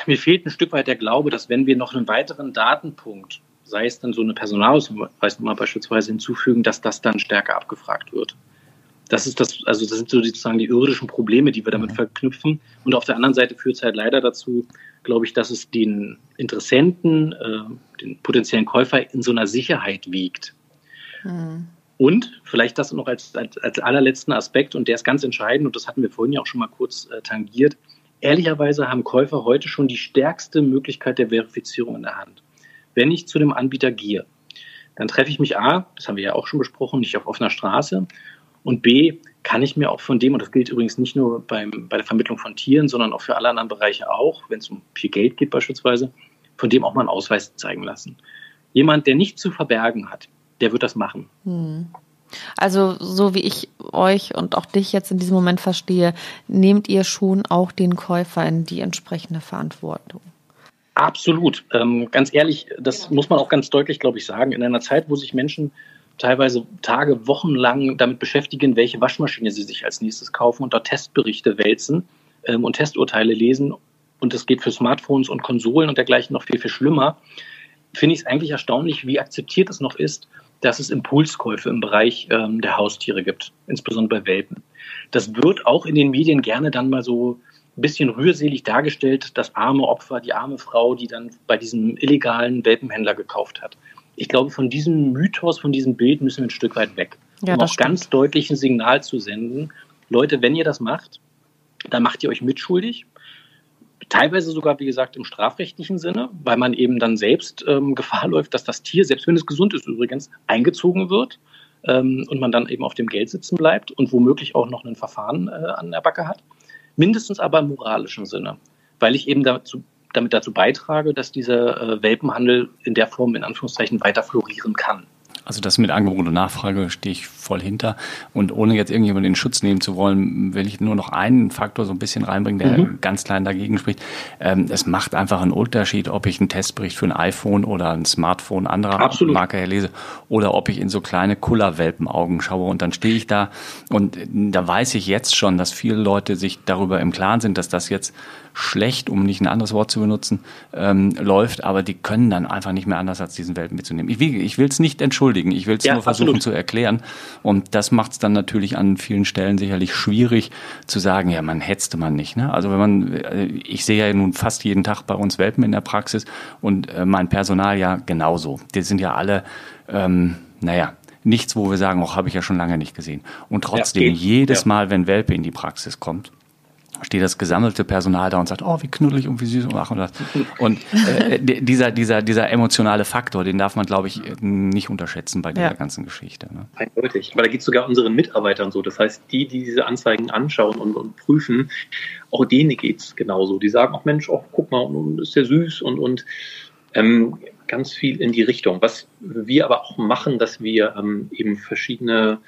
mir fehlt ein Stück weit der Glaube, dass wenn wir noch einen weiteren Datenpunkt, sei es dann so eine Personalausweisnummer beispielsweise hinzufügen, dass das dann stärker abgefragt wird. Das ist das, also das sind so sozusagen die irdischen Probleme, die wir damit mhm. verknüpfen. Und auf der anderen Seite führt es halt leider dazu, glaube ich, dass es den Interessenten, äh, den potenziellen Käufer in so einer Sicherheit wiegt. Mhm. Und vielleicht das noch als, als, als allerletzten Aspekt, und der ist ganz entscheidend, und das hatten wir vorhin ja auch schon mal kurz äh, tangiert, Ehrlicherweise haben Käufer heute schon die stärkste Möglichkeit der Verifizierung in der Hand. Wenn ich zu dem Anbieter gehe, dann treffe ich mich A, das haben wir ja auch schon besprochen, nicht auf offener Straße. Und B, kann ich mir auch von dem, und das gilt übrigens nicht nur beim, bei der Vermittlung von Tieren, sondern auch für alle anderen Bereiche auch, wenn es um viel Geld geht beispielsweise, von dem auch mal einen Ausweis zeigen lassen. Jemand, der nichts zu verbergen hat, der wird das machen. Hm. Also so wie ich euch und auch dich jetzt in diesem Moment verstehe, nehmt ihr schon auch den Käufer in die entsprechende Verantwortung. Absolut. Ähm, ganz ehrlich, das muss man auch ganz deutlich, glaube ich, sagen. In einer Zeit, wo sich Menschen teilweise Tage, Wochen lang damit beschäftigen, welche Waschmaschine sie sich als nächstes kaufen und dort Testberichte wälzen ähm, und Testurteile lesen. Und das geht für Smartphones und Konsolen und dergleichen noch viel, viel schlimmer. Finde ich es eigentlich erstaunlich, wie akzeptiert es noch ist, dass es Impulskäufe im Bereich ähm, der Haustiere gibt, insbesondere bei Welpen. Das wird auch in den Medien gerne dann mal so ein bisschen rührselig dargestellt, das arme Opfer, die arme Frau, die dann bei diesem illegalen Welpenhändler gekauft hat. Ich glaube, von diesem Mythos, von diesem Bild müssen wir ein Stück weit weg. Ja, um auch stimmt. ganz deutlich ein Signal zu senden. Leute, wenn ihr das macht, dann macht ihr euch mitschuldig teilweise sogar, wie gesagt, im strafrechtlichen Sinne, weil man eben dann selbst ähm, Gefahr läuft, dass das Tier, selbst wenn es gesund ist übrigens, eingezogen wird ähm, und man dann eben auf dem Geld sitzen bleibt und womöglich auch noch ein Verfahren äh, an der Backe hat. Mindestens aber im moralischen Sinne, weil ich eben dazu, damit dazu beitrage, dass dieser äh, Welpenhandel in der Form in Anführungszeichen weiter florieren kann. Also das mit Angebot und Nachfrage stehe ich voll hinter. Und ohne jetzt irgendjemanden in Schutz nehmen zu wollen, will ich nur noch einen Faktor so ein bisschen reinbringen, der mhm. ganz klein dagegen spricht. Ähm, es macht einfach einen Unterschied, ob ich einen Testbericht für ein iPhone oder ein Smartphone anderer Absolut. Marke her lese oder ob ich in so kleine Kullerwelpenaugen schaue. Und dann stehe ich da und da weiß ich jetzt schon, dass viele Leute sich darüber im Klaren sind, dass das jetzt schlecht, um nicht ein anderes Wort zu benutzen, ähm, läuft, aber die können dann einfach nicht mehr anders, als diesen Welpen mitzunehmen. Ich ich will es nicht entschuldigen, ich will es ja, nur versuchen absolut. zu erklären. Und das macht es dann natürlich an vielen Stellen sicherlich schwierig zu sagen, ja, man hetzte man nicht. Ne? Also wenn man, äh, ich sehe ja nun fast jeden Tag bei uns Welpen in der Praxis und äh, mein Personal ja genauso. Die sind ja alle, ähm, naja, nichts, wo wir sagen, auch habe ich ja schon lange nicht gesehen. Und trotzdem, ja, jedes ja. Mal, wenn Welpe in die Praxis kommt, steht das gesammelte Personal da und sagt, oh, wie knuddelig und wie süß und ach und das. Und äh, dieser, dieser, dieser emotionale Faktor, den darf man, glaube ich, nicht unterschätzen bei dieser ja. ganzen Geschichte. Ne? Eindeutig. Aber da geht es sogar unseren Mitarbeitern so. Das heißt, die, die diese Anzeigen anschauen und, und prüfen, auch denen geht es genauso. Die sagen auch, Mensch, auch guck mal, ist ja süß und, und ähm, ganz viel in die Richtung. Was wir aber auch machen, dass wir ähm, eben verschiedene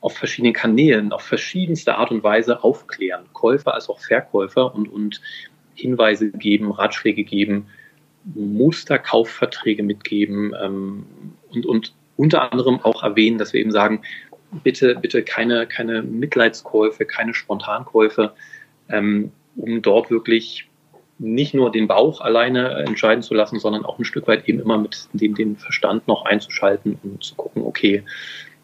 auf verschiedenen Kanälen, auf verschiedenste Art und Weise aufklären, Käufer als auch Verkäufer und, und Hinweise geben, Ratschläge geben, Musterkaufverträge mitgeben ähm, und, und unter anderem auch erwähnen, dass wir eben sagen, bitte, bitte keine, keine Mitleidskäufe, keine Spontankäufe, ähm, um dort wirklich nicht nur den Bauch alleine entscheiden zu lassen, sondern auch ein Stück weit eben immer mit dem, den Verstand noch einzuschalten und zu gucken, okay,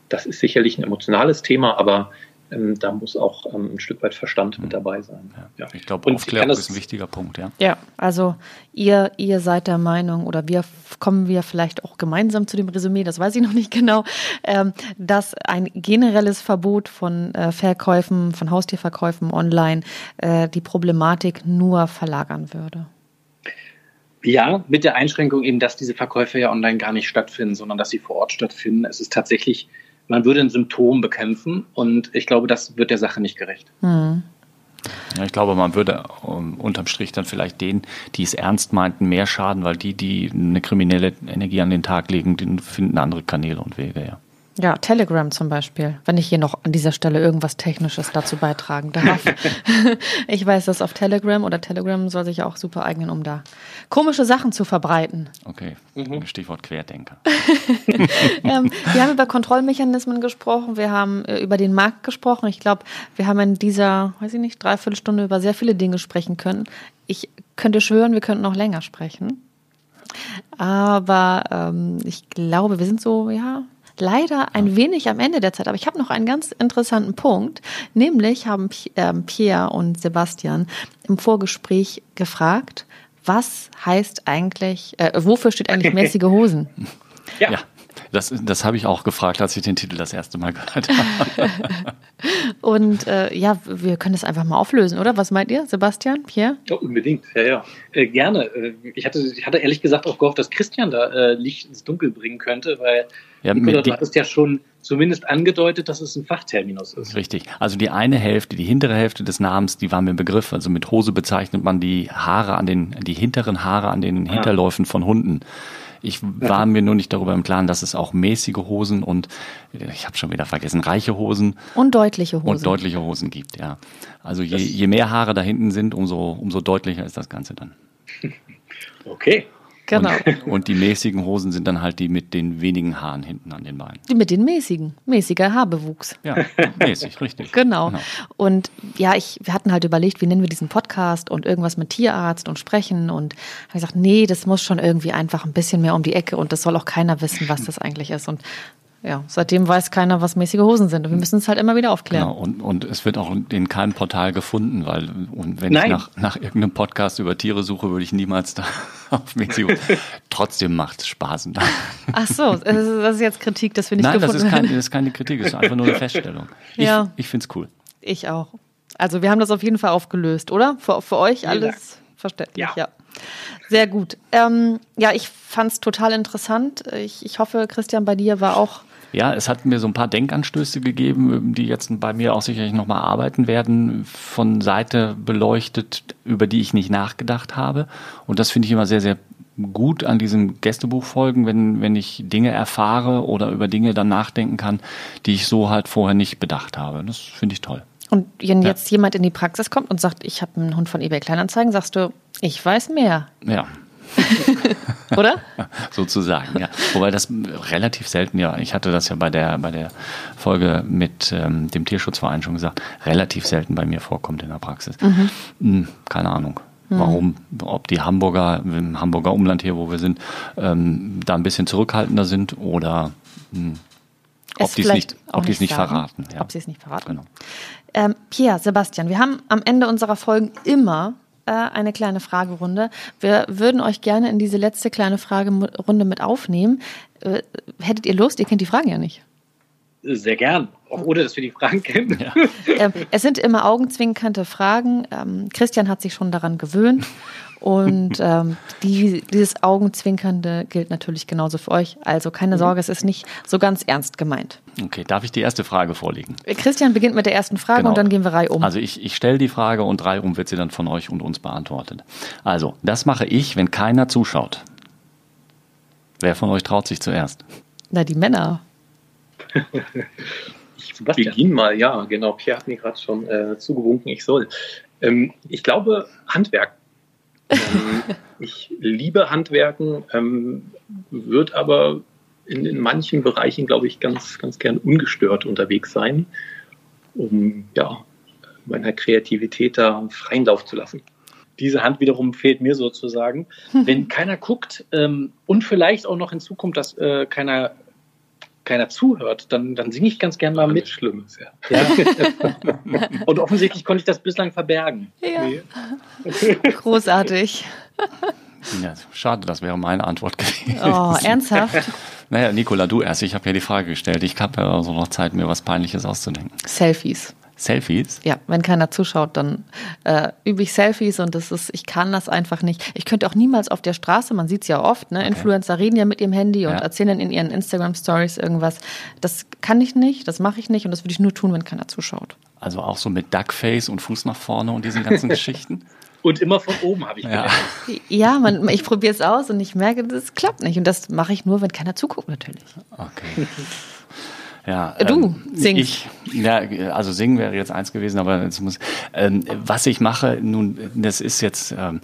das ist sicherlich ein emotionales Thema, aber ähm, da muss auch ähm, ein Stück weit Verstand mit dabei sein. Ja, ich glaube, Aufklärung ist ein wichtiger Punkt. Ja, ja also ihr, ihr seid der Meinung oder wir kommen wir vielleicht auch gemeinsam zu dem Resümee, das weiß ich noch nicht (laughs) genau, ähm, dass ein generelles Verbot von äh, Verkäufen, von Haustierverkäufen online äh, die Problematik nur verlagern würde. Ja, mit der Einschränkung eben, dass diese Verkäufe ja online gar nicht stattfinden, sondern dass sie vor Ort stattfinden. Es ist tatsächlich man würde ein Symptom bekämpfen und ich glaube, das wird der Sache nicht gerecht. Mhm. Ja, ich glaube, man würde um, unterm Strich dann vielleicht denen, die es ernst meinten, mehr schaden, weil die, die eine kriminelle Energie an den Tag legen, die finden andere Kanäle und Wege, ja. Ja, Telegram zum Beispiel, wenn ich hier noch an dieser Stelle irgendwas Technisches dazu beitragen darf. (laughs) ich weiß, dass auf Telegram oder Telegram soll sich auch super eignen, um da komische Sachen zu verbreiten. Okay, mhm. Stichwort Querdenker. (laughs) ähm, wir haben über Kontrollmechanismen gesprochen, wir haben äh, über den Markt gesprochen. Ich glaube, wir haben in dieser, weiß ich nicht, dreiviertel Stunde über sehr viele Dinge sprechen können. Ich könnte schwören, wir könnten noch länger sprechen. Aber ähm, ich glaube, wir sind so, ja, leider ein wenig am Ende der Zeit, aber ich habe noch einen ganz interessanten Punkt, nämlich haben ähm, Pierre und Sebastian im Vorgespräch gefragt, was heißt eigentlich, äh, wofür steht eigentlich (laughs) mäßige Hosen? ja. ja. Das, das habe ich auch gefragt, als ich den Titel das erste Mal gehört habe. (laughs) Und äh, ja, wir können das einfach mal auflösen, oder? Was meint ihr, Sebastian, Pierre? Ja, unbedingt, ja, ja. Äh, gerne. Äh, ich hatte, ich hatte ehrlich gesagt auch gehofft, dass Christian da äh, Licht ins Dunkel bringen könnte, weil ja, Nicola, du hattest ja schon zumindest angedeutet, dass es ein Fachterminus ist. Richtig. Also die eine Hälfte, die hintere Hälfte des Namens, die war mir im Begriff. Also mit Hose bezeichnet man die Haare an den, die hinteren Haare an den Hinterläufen von Hunden Ich war mir nur nicht darüber im Klaren, dass es auch mäßige Hosen und ich habe schon wieder vergessen, reiche Hosen Und deutliche Hosen. und deutliche Hosen gibt, ja. Also je, je mehr Haare da hinten sind, umso, umso deutlicher ist das Ganze dann. (laughs) Okay. Genau. Und, (laughs) und die mäßigen Hosen sind dann halt die mit den wenigen Haaren hinten an den Beinen. Mit den mäßigen. Mäßiger Haarbewuchs. Ja, (laughs) mäßig, richtig. Genau. Und ja, ich, wir hatten halt überlegt, wie nennen wir diesen Podcast und irgendwas mit Tierarzt und sprechen und habe gesagt, nee, das muss schon irgendwie einfach ein bisschen mehr um die Ecke und das soll auch keiner wissen, was das eigentlich ist. Und ja, seitdem weiß keiner, was mäßige Hosen sind. Und wir müssen es halt immer wieder aufklären. Genau, und, und es wird auch in keinem Portal gefunden, weil und wenn Nein. ich nach, nach irgendeinem Podcast über Tiere suche, würde ich niemals da (laughs) auf mäßige Hosen. Trotzdem macht es Spaß. (laughs) Ach so, das ist, das jetzt Kritik, dass wir nicht Nein, das gefunden ist, kein, das ist keine Kritik, das ist einfach nur eine Feststellung. Ich, (laughs) Ja. ich finde es cool. Ich auch. Also wir haben das auf jeden Fall aufgelöst, oder? Für, für euch alles verständlich, ja. Ja. Sehr gut. Ähm, ja, ich fand es total interessant. Ich, ich hoffe, Christian, bei dir war auch Ja, es hat mir so ein paar Denkanstöße gegeben, die jetzt bei mir auch sicherlich nochmal arbeiten werden, von Seite beleuchtet, über die ich nicht nachgedacht habe. Und das finde ich immer sehr, sehr gut an diesen Gästebuchfolgen, wenn, wenn ich Dinge erfahre oder über Dinge dann nachdenken kann, die ich so halt vorher nicht bedacht habe. Das finde ich toll. Und wenn jetzt jemand in die Praxis kommt und sagt, ich habe einen Hund von eBay Kleinanzeigen, sagst du, ich weiß mehr, Ja, (laughs) oder? sozusagen, ja. Wobei das relativ selten, ja, ich hatte das ja bei der, bei der Folge mit ähm, dem Tierschutzverein schon gesagt, relativ selten bei mir vorkommt in der Praxis. Hm, keine Ahnung. Warum, ob die Hamburger, im Hamburger Umland hier, wo wir sind, ähm, da ein bisschen zurückhaltender sind oder hm, ob die es nicht, ob nicht sagen. verraten. Ja. Ob sie es nicht verraten. Genau. Ähm, Pierre, Sebastian, wir haben am Ende unserer Folgen immer äh, eine kleine Fragerunde. Wir würden euch gerne in diese letzte kleine Fragerunde mit aufnehmen. Äh, hättet ihr Lust? Ihr kennt die Fragen ja nicht. Sehr gern. Auch ohne, dass wir die Fragen kennen. Ja. Ähm, es sind immer augenzwinkernde Fragen. Ähm, Christian hat sich schon daran gewöhnt. Und (laughs) ähm, die, dieses Augenzwinkernde gilt natürlich genauso für euch. Also keine Sorge, es ist nicht so ganz ernst gemeint. Okay, darf ich die erste Frage vorlegen? Christian beginnt mit der ersten Frage Genau. und dann gehen wir Reihe um. Also ich, ich stelle die Frage und reihum wird sie dann von euch und uns beantwortet. Also, das mache ich, wenn keiner zuschaut. Wer von euch traut sich zuerst? Na, die Männer. (laughs) Ich beginne mal, ja, genau. Pierre hat mir gerade schon äh, zugewunken, ich soll. Ähm, ich glaube, Handwerk. Ähm, ich liebe Handwerken, ähm, wird aber in, in manchen Bereichen, glaube ich, ganz, ganz gern ungestört unterwegs sein, um ja, meiner Kreativität da freien Lauf zu lassen. Diese Hand wiederum fehlt mir sozusagen. (laughs) Wenn keiner guckt ähm, und vielleicht auch noch hinzukommt, dass äh, keiner, keiner zuhört, dann, dann singe ich ganz gern mal Mit. Schlimmes, ja. Ja. (laughs) und offensichtlich konnte ich das bislang verbergen. Ja. Nee. (laughs) Großartig. Ja, schade, das wäre meine Antwort gewesen. Oh, ernsthaft? (laughs) Naja, Nicola, du erst. Ich habe ja die Frage gestellt. Ich habe ja also noch Zeit, mir was Peinliches auszudenken. Selfies. Selfies? Ja, wenn keiner zuschaut, dann äh, übe ich Selfies und das ist, ich kann das einfach nicht. Ich könnte auch niemals auf der Straße, man sieht es ja oft, ne? Influencer reden ja mit ihrem Handy und Ja. erzählen dann in ihren Instagram-Stories irgendwas. Das kann ich nicht, das mache ich nicht und das würde ich nur tun, wenn keiner zuschaut. Also auch so mit Duckface und Fuß nach vorne und diesen ganzen (laughs) Geschichten? Und immer von oben habe ich Ja. gelernt. Ja, man, ich probiere es aus und ich merke, das klappt nicht. Und das mache ich nur, wenn keiner zuguckt, natürlich. Okay. (laughs) Ja, Du ähm, singst. Ich, ja, also singen wäre jetzt eins gewesen, aber jetzt muss. Ähm, was ich mache, nun, das ist jetzt. Ähm,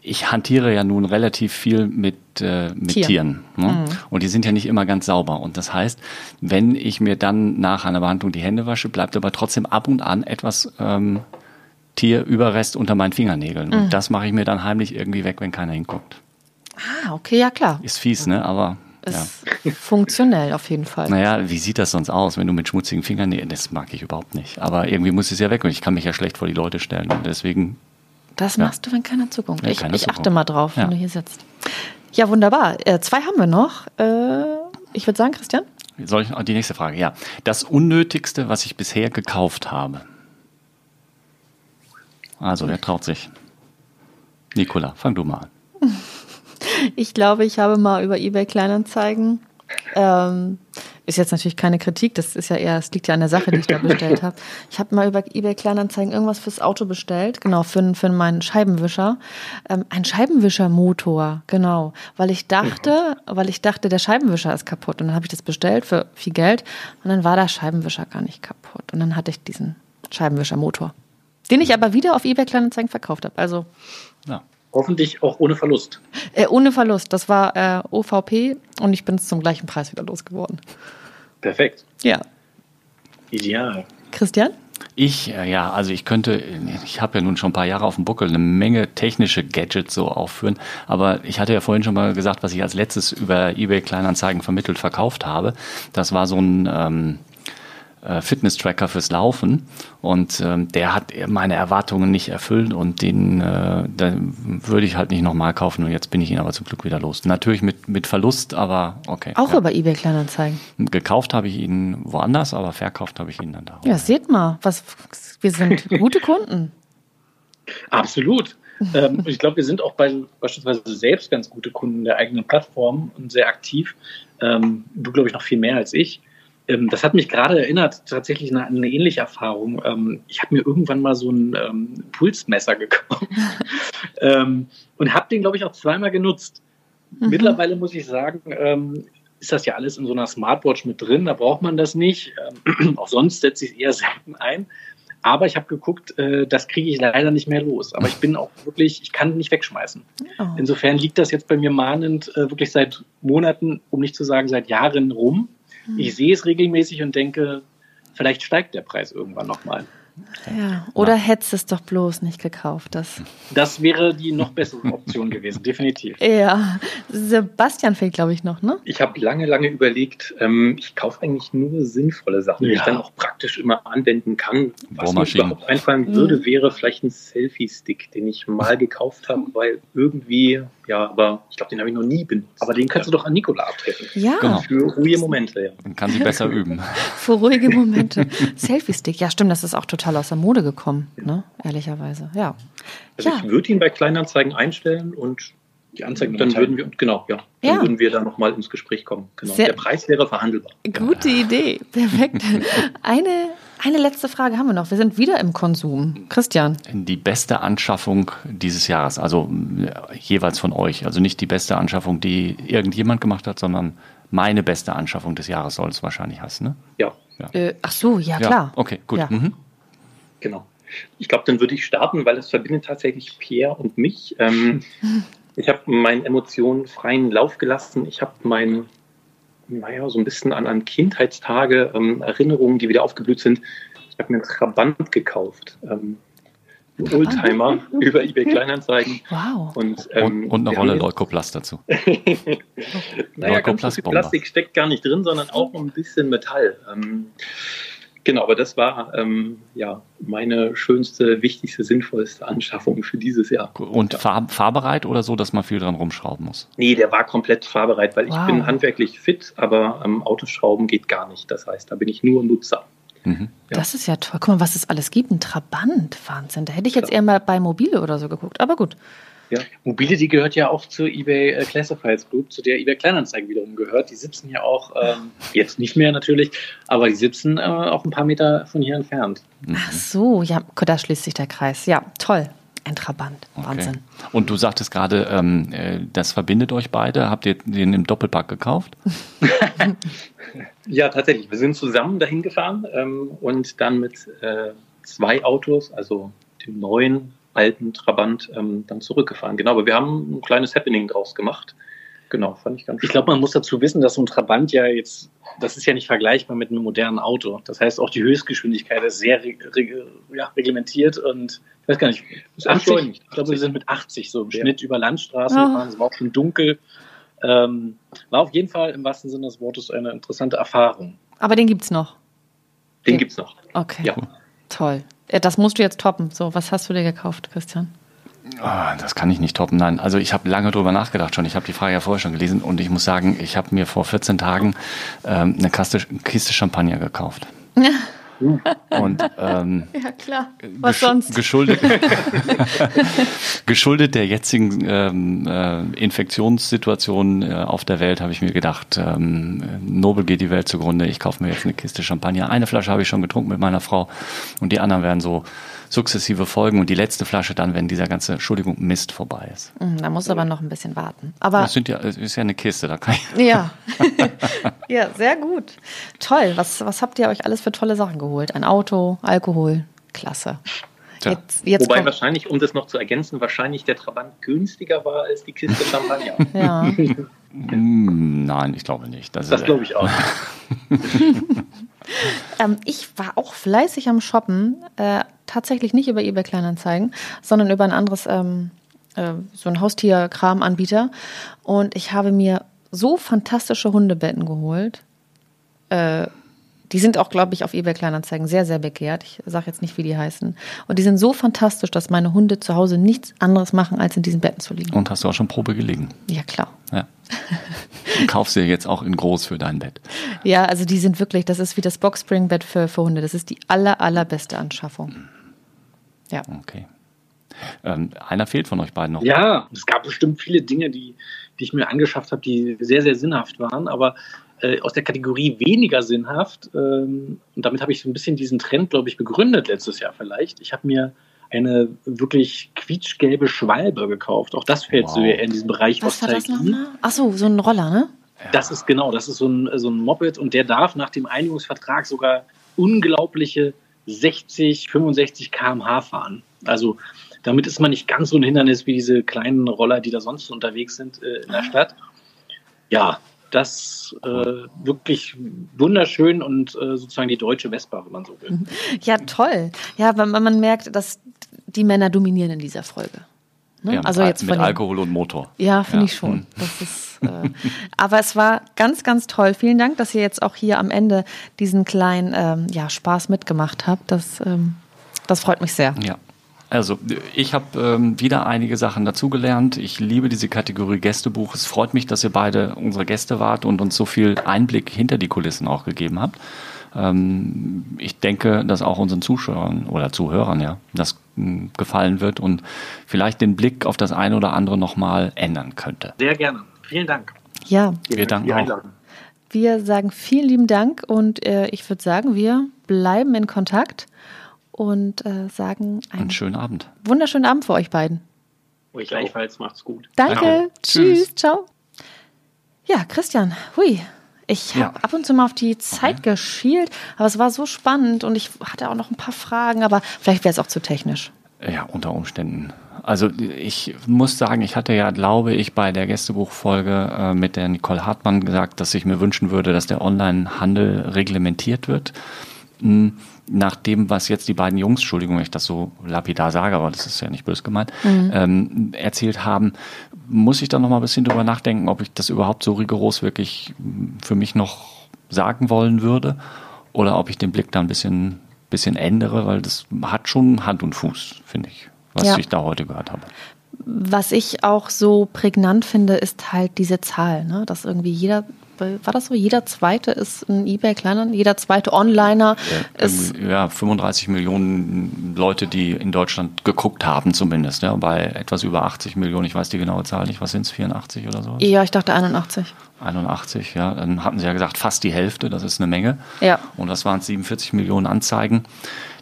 ich hantiere ja nun relativ viel mit, äh, mit Tier. Tieren. Ne? Und die sind ja nicht immer ganz sauber. Und das heißt, wenn ich mir dann nach einer Behandlung die Hände wasche, bleibt aber trotzdem ab und an etwas ähm, Tierüberrest unter meinen Fingernägeln. Und das mache ich mir dann heimlich irgendwie weg, wenn keiner hinguckt. Ah, okay, ja klar. Ist fies, ne? Aber ja. Ist funktionell auf jeden Fall. Naja, wie sieht das sonst aus, wenn du mit schmutzigen Fingernägeln, das mag ich überhaupt nicht. Aber irgendwie muss es ja weg und ich kann mich ja schlecht vor die Leute stellen und deswegen, Das Ja. machst du, wenn keiner zuguckt. Wenn ich keiner ich achte mal drauf, wenn Ja. du hier sitzt. Ja, wunderbar. Äh, zwei haben wir noch. Äh, ich würde sagen, Christian. soll ich, die nächste Frage, ja. Das Unnötigste, was ich bisher gekauft habe. Also, wer traut sich? Nicola, fang du mal an. Ich glaube, ich habe mal über eBay Kleinanzeigen ähm, ist jetzt natürlich keine Kritik, das ist ja eher, es liegt ja an der Sache, die ich da (laughs) bestellt habe. Ich habe mal über eBay Kleinanzeigen irgendwas fürs Auto bestellt, genau, für, für meinen Scheibenwischer. Ähm, ein Scheibenwischermotor, genau. Weil ich dachte, weil ich dachte, der Scheibenwischer ist kaputt. Und dann habe ich das bestellt für viel Geld und dann war der Scheibenwischer gar nicht kaputt. Und dann hatte ich diesen Scheibenwischermotor. Den ich aber wieder auf eBay Kleinanzeigen verkauft habe. Also. Ja. Hoffentlich auch ohne Verlust. Äh, ohne Verlust. Das war äh, OVP und ich bin es zum gleichen Preis wieder losgeworden. Perfekt. Ja. Ideal. Christian? Ich, äh, ja, also ich könnte, ich habe ja nun schon ein paar Jahre auf dem Buckel, eine Menge technische Gadgets so aufführen, aber ich hatte ja vorhin schon mal gesagt, was ich als letztes über eBay Kleinanzeigen vermittelt verkauft habe. Das war so ein ähm, äh, Fitness-Tracker fürs Laufen und ähm, der hat meine Erwartungen nicht erfüllt und den, äh, den würde ich halt nicht nochmal kaufen und jetzt bin ich ihn aber zum Glück wieder los. Natürlich mit, mit Verlust, aber okay. Auch ja. über eBay Kleinanzeigen. Gekauft habe ich ihn woanders, aber verkauft habe ich ihn dann da. Ja, seht mal, was, wir sind (laughs) gute Kunden. Absolut. ähm, ich glaube, wir sind auch bei, beispielsweise selbst ganz gute Kunden der eigenen Plattform und sehr aktiv. Ähm, du, glaube ich, noch viel mehr als ich. Ähm, das hat mich gerade erinnert, tatsächlich an eine, ähnliche Erfahrung. Ähm, ich habe mir irgendwann mal so ein ähm, Pulsmesser gekauft (laughs) ähm, und habe den, glaube ich, auch zweimal genutzt. Mhm. Mittlerweile muss ich sagen, ähm, ist das ja alles in so einer Smartwatch mit drin, da braucht man das nicht. Ähm, (clears throat) auch sonst setze ich es eher selten ein. Aber ich habe geguckt, äh, das kriege ich leider nicht mehr los. Aber ich bin auch wirklich, ich kann nicht wegschmeißen. Oh. Insofern liegt das jetzt bei mir mahnend äh, wirklich seit Monaten, um nicht zu sagen seit Jahren rum. Hm. Ich sehe es regelmäßig und denke, vielleicht steigt der Preis irgendwann nochmal. Ja, oder ja. hättest es doch bloß nicht gekauft. Das. das wäre die noch bessere Option gewesen, definitiv. (laughs) Ja, Sebastian fehlt, glaube ich, noch, ne? Ich habe lange, lange überlegt, ähm, ich kaufe eigentlich nur sinnvolle Sachen, ja. die ich dann auch praktisch immer anwenden kann. Was mir überhaupt einfallen würde, mhm. wäre vielleicht ein Selfie-Stick, den ich mal (laughs) gekauft habe, weil irgendwie ja, aber ich glaube, den habe ich noch nie benutzt. Aber den kannst du doch an Nikola abtreten. Ja. Genau. Für ruhige Momente, ja. Dann kann sie besser (laughs) üben. Für ruhige Momente. Selfie-Stick, ja stimmt, das ist auch total aus der Mode gekommen, ne? ehrlicherweise. Ja. Also ja. ich würde ihn bei Kleinanzeigen einstellen und die Anzeigen, dann würden wir, genau, ja, dann ja. würden wir da nochmal ins Gespräch kommen. Genau. Sehr, Der Preis wäre verhandelbar. Gute Idee, perfekt. (laughs) Eine eine letzte Frage haben wir noch. Wir sind wieder im Konsum. Christian. Die beste Anschaffung dieses Jahres, also äh, jeweils von euch. Also nicht die beste Anschaffung, die irgendjemand gemacht hat, sondern meine beste Anschaffung des Jahres soll es wahrscheinlich heißen, ne? Ja. ja. Äh, ach so, ja, klar. Ja, okay, gut. Ja. Mhm. Genau. Ich glaube, dann würde ich starten, weil es verbindet tatsächlich Pierre und mich. Ähm, (laughs) ich habe meinen Emotionen freien Lauf gelassen. Ich habe mein naja, so ein bisschen an, an Kindheitstage, ähm, Erinnerungen, die wieder aufgeblüht sind. Ich habe mir einen Trabant gekauft. Ähm, Oldtimer (laughs) über eBay Kleinanzeigen. Wow. Und, ähm, und, und eine Rolle Leukoplast dazu. (laughs) naja, ganz so viel Plastik steckt gar nicht drin, sondern auch ein bisschen Metall. Ähm, Genau, aber das war ähm, ja meine schönste, wichtigste, sinnvollste Anschaffung für dieses Jahr. Und ja. fahr fahrbereit oder so, dass man viel dran rumschrauben muss? Nee, der war komplett fahrbereit, weil wow. ich bin handwerklich fit, aber ähm, Autoschrauben geht gar nicht. Das heißt, da bin ich nur Nutzer. Mhm. Ja. Das ist ja toll. Guck mal, was es alles gibt. Ein Trabant, Wahnsinn. Da hätte ich jetzt eher mal bei Mobile oder so geguckt. Aber gut. Ja. Mobility gehört ja auch zur eBay äh, Classifieds Group, zu der eBay Kleinanzeigen wiederum gehört. Die sitzen ja auch, ähm, jetzt nicht mehr natürlich, aber die sitzen äh, auch ein paar Meter von hier entfernt. Ach so, ja, da schließt sich der Kreis. Ja, toll. Ein Trabant. Wahnsinn. Okay. Und du sagtest gerade, ähm, äh, das verbindet euch beide. Habt ihr den im Doppelpack gekauft? (laughs) ja, tatsächlich. Wir sind zusammen dahin gefahren ähm, und dann mit äh, zwei Autos, also dem neuen alten Trabant ähm, dann zurückgefahren. Genau, aber wir haben ein kleines Happening draus gemacht. Genau, fand ich ganz Ich glaube, man muss dazu wissen, dass so ein Trabant ja jetzt, das ist ja nicht vergleichbar mit einem modernen Auto. Das heißt, auch die Höchstgeschwindigkeit ist sehr reg reg ja, reglementiert und ich weiß gar nicht, ist 80, ich glaube, wir sind mit 80 so im ja. Schnitt über Landstraßen oh. gefahren. Es war auch schon dunkel. Ähm, war auf jeden Fall im wahrsten Sinne des Wortes eine interessante Erfahrung. Aber den gibt es noch. Den okay. es noch. Okay. Ja. Toll. Äh, das musst du jetzt toppen. So, was hast du dir gekauft, Christian? Oh, das kann ich nicht toppen, nein. Also ich habe lange drüber nachgedacht schon. Ich habe die Frage ja vorher schon gelesen und ich muss sagen, ich habe mir vor 14 Tagen ähm, eine Kaste, Kiste Champagner gekauft. (laughs) Und ähm, Ja, klar. Was gesch- sonst? Geschuldet, (laughs) geschuldet der jetzigen ähm, äh, Infektionssituation äh, auf der Welt habe ich mir gedacht, ähm, Nobel geht die Welt zugrunde. Ich kaufe mir jetzt eine Kiste Champagner. Eine Flasche habe ich schon getrunken mit meiner Frau und die anderen werden so sukzessive folgen und die letzte Flasche dann, wenn dieser ganze, Entschuldigung, Mist vorbei ist. Hm, Da muss aber noch ein bisschen warten. Aber Das sind ja, es ist ja eine Kiste, da kann ich. ja. (laughs) ja, sehr gut. Toll. Was, was habt ihr euch alles für tolle Sachen geholt? Ein Auto, Alkohol. Klasse. Tja. Jetzt, jetzt Wobei kommt, wahrscheinlich, um das noch zu ergänzen, wahrscheinlich der Trabant günstiger war als die Kiste Champagner. (laughs) ja. (laughs) Mm, Nein, ich glaube nicht. Das, Das glaube ich auch. (laughs) Ähm, ich war auch fleißig am Shoppen, äh, tatsächlich nicht über eBay Kleinanzeigen, sondern über ein anderes, ähm, äh, so ein Haustierkram-Anbieter. Und ich habe mir so fantastische Hundebetten geholt. Äh, die sind auch, glaube ich, auf eBay Kleinanzeigen sehr, sehr begehrt. Ich sage jetzt nicht, wie die heißen. Und die sind so fantastisch, dass meine Hunde zu Hause nichts anderes machen, als in diesen Betten zu liegen. Und hast du auch schon Probe gelegen? Ja, klar. Ja. Du kaufst dir jetzt auch in groß für dein Bett. Ja, also die sind wirklich, das ist wie das Boxspringbett für, für Hunde. Das ist die aller, allerbeste Anschaffung. Ja. Okay. Ähm, einer fehlt von euch beiden noch. Ja, es gab bestimmt viele Dinge, die, die ich mir angeschafft habe, die sehr, sehr sinnhaft waren, aber äh, aus der Kategorie weniger sinnhaft, ähm, und damit habe ich so ein bisschen diesen Trend, glaube ich, begründet letztes Jahr vielleicht. Ich habe mir eine wirklich quietschgelbe Schwalbe gekauft. Auch das fällt so Wow. eher in diesen Bereich Was war das nochmal? Ach so, so ein Roller, ne? Das ist genau, das ist so ein, so ein Moped und der darf nach dem Einigungsvertrag sogar unglaubliche 60, 65 km/h fahren. Also damit ist man nicht ganz so ein Hindernis wie diese kleinen Roller, die da sonst so unterwegs sind äh, in der Stadt. Ja, das äh, wirklich wunderschön und äh, sozusagen die deutsche Vespa, wenn man so will. (laughs) Ja, toll. Ja, weil man man merkt, dass die Männer dominieren in dieser Folge. Ne? Ja, mit, also Al- jetzt mit von den- Alkohol und Motor. Ja, finde Ja. ich schon. Hm. Das ist, äh, (laughs) aber es war ganz, ganz toll. Vielen Dank, dass ihr jetzt auch hier am Ende diesen kleinen ähm, ja, Spaß mitgemacht habt. Das, ähm, das freut mich sehr. Ja. Also ich habe ähm, wieder einige Sachen dazugelernt. Ich liebe diese Kategorie Gästebuch. Es freut mich, dass ihr beide unsere Gäste wart und uns so viel Einblick hinter die Kulissen auch gegeben habt. Ähm, ich denke, dass auch unseren Zuschauern oder Zuhörern ja das mh, gefallen wird und vielleicht den Blick auf das eine oder andere nochmal ändern könnte. Sehr gerne. Vielen Dank. Ja, Wir danken auch. Wir sagen vielen lieben Dank und äh, ich würde sagen, wir bleiben in Kontakt und äh, sagen einen Einen schönen Abend. wunderschönen Abend für euch beiden. Euch gleichfalls macht's gut. Danke. Danke. Tschüss. Tschüss. Ciao. Ja, Christian, hui. Ich habe Ja. ab und zu mal auf die Zeit geschielt, aber es war so spannend und ich hatte auch noch ein paar Fragen, aber vielleicht wäre es auch zu technisch. Ja, unter Umständen. Also ich muss sagen, ich hatte ja, glaube ich, bei der Gästebuchfolge äh, mit der Nicole Hartmann gesagt, dass ich mir wünschen würde, dass der Online-Handel reglementiert wird. Hm, Nach dem, was jetzt die beiden Jungs, Entschuldigung, wenn ich das so lapidar sage, aber das ist ja nicht böse gemeint, ähm, erzählt haben, muss ich da noch mal ein bisschen drüber nachdenken, ob ich das überhaupt so rigoros wirklich für mich noch sagen wollen würde oder ob ich den Blick da ein bisschen, bisschen ändere, weil das hat schon Hand und Fuß, finde ich, was Ja. ich da heute gehört habe. Was ich auch so prägnant finde, ist halt diese Zahl, ne? dass irgendwie jeder, war das so, jeder zweite ist ein eBay-Kleiner, jeder zweite Onliner ist Irgendwie, ja, 35 Millionen Leute, die in Deutschland geguckt haben, zumindest. Ja, bei etwas über 80 Millionen, ich weiß die genaue Zahl nicht, was sind es, 84 oder so? Ja, ich dachte 81. 81, ja. Dann hatten sie ja gesagt, fast die Hälfte, das ist eine Menge. Ja. Und das waren 47 Millionen Anzeigen,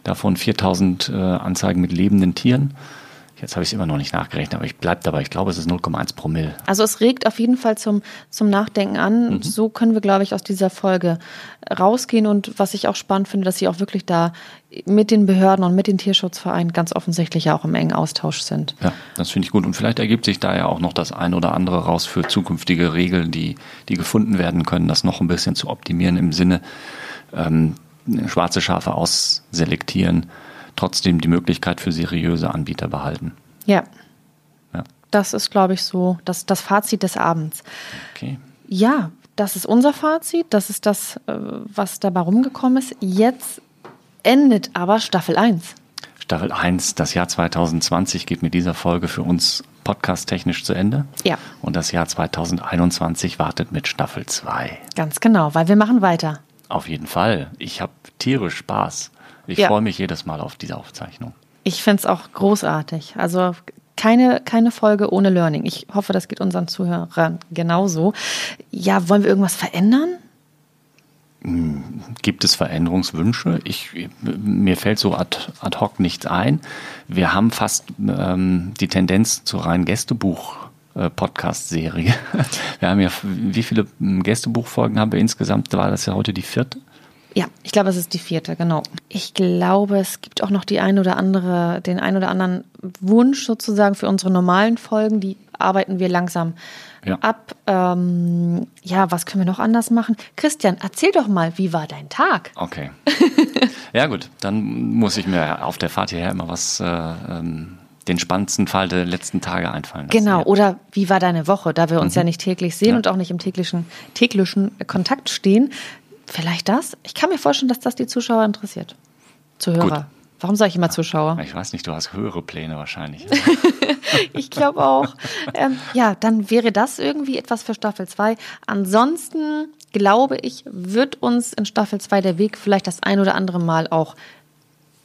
davon 4000 äh, Anzeigen mit lebenden Tieren. Jetzt habe ich es immer noch nicht nachgerechnet, aber ich bleibe dabei. Ich glaube, es ist 0,1 Promille. Also es regt auf jeden Fall zum, zum Nachdenken an. Mhm. So können wir, glaube ich, aus dieser Folge rausgehen. Und was ich auch spannend finde, dass sie auch wirklich da mit den Behörden und mit den Tierschutzvereinen ganz offensichtlich ja auch im engen Austausch sind. Ja, das finde ich gut. Und vielleicht ergibt sich da ja auch noch das ein oder andere raus für zukünftige Regeln, die, die gefunden werden können, das noch ein bisschen zu optimieren im Sinne ähm, schwarze Schafe ausselektieren, trotzdem die Möglichkeit für seriöse Anbieter behalten. Ja, Ja, das ist, glaube ich, so das, das Fazit des Abends. okay. Ja, das ist unser Fazit. Das ist das, äh, was dabei rumgekommen ist. Jetzt endet aber Staffel 1. Staffel 1, das Jahr 2020 geht mit dieser Folge für uns podcast-technisch zu Ende. Ja. Und das Jahr 2021 wartet mit Staffel 2. Ganz genau, weil wir machen weiter. Auf jeden Fall. Ich habe tierisch Spaß. Ich Ja. freue mich jedes Mal auf diese Aufzeichnung. Ich finde es auch großartig. Also keine, keine Folge ohne Learning. Ich hoffe, das geht unseren Zuhörern genauso. Ja, wollen wir irgendwas verändern? Gibt es Veränderungswünsche? Ich, mir fällt so ad, ad hoc nichts ein. Wir haben fast ähm, die Tendenz zur reinen Gästebuch-Podcast-Serie. (laughs) Wir haben ja, wie viele ähm, Gästebuchfolgen haben wir insgesamt? War das ja heute die vierte? Ja, ich glaube, es ist die vierte, genau. Ich glaube, es gibt auch noch die ein oder andere, den ein oder anderen Wunsch sozusagen für unsere normalen Folgen. Die arbeiten wir langsam Ja. ab. Ähm, ja, was können wir noch anders machen? Christian, erzähl doch mal, wie war dein Tag? Okay. (laughs) ja gut, dann muss ich mir auf der Fahrt hierher immer was, äh, ähm, den spannendsten Fall der letzten Tage einfallen lassen. Genau, oder wie war deine Woche, da wir uns ja nicht täglich sehen Ja. und auch nicht im täglichen, täglichen Kontakt stehen? Vielleicht das? Ich kann mir vorstellen, dass das die Zuschauer interessiert. Zuhörer. Gut. Warum sage ich immer Zuschauer? Ich weiß nicht, du hast höhere Pläne wahrscheinlich. (laughs) Ich glaube auch. ähm, ja, dann wäre das irgendwie etwas für Staffel 2. Ansonsten glaube ich, wird uns in Staffel 2 der Weg vielleicht das ein oder andere Mal auch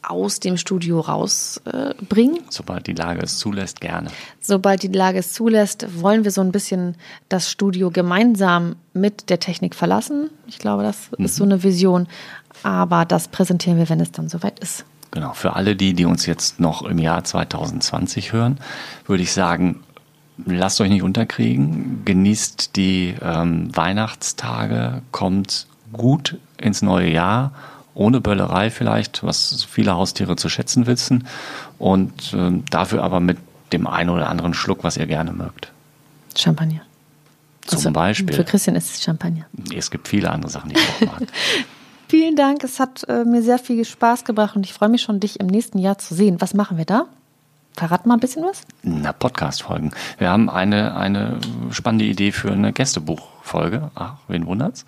aus dem Studio rausbringen. Äh. Sobald die Lage es zulässt, gerne. Sobald die Lage es zulässt, wollen wir so ein bisschen das Studio gemeinsam mit der Technik verlassen. Ich glaube, das ist so eine Vision. Aber das präsentieren wir, wenn es dann soweit ist. Genau, für alle die, die uns jetzt noch im Jahr 2020 hören, würde ich sagen, lasst euch nicht unterkriegen, genießt die ähm, Weihnachtstage, kommt gut ins neue Jahr, ohne Böllerei vielleicht, was viele Haustiere zu schätzen wissen und ähm, dafür aber mit dem einen oder anderen Schluck, was ihr gerne mögt. Champagner. Zum Also, Beispiel. Für Christian ist es Champagner. Es gibt viele andere Sachen, die ich auch mag. (laughs) Vielen Dank. Es hat äh, mir sehr viel Spaß gebracht und ich freue mich schon, dich im nächsten Jahr zu sehen. Was machen wir da? Verrat mal ein bisschen was. Na, Podcast-Folgen. Wir haben eine, eine spannende Idee für eine Gästebuchfolge. Ach, wen wundert's?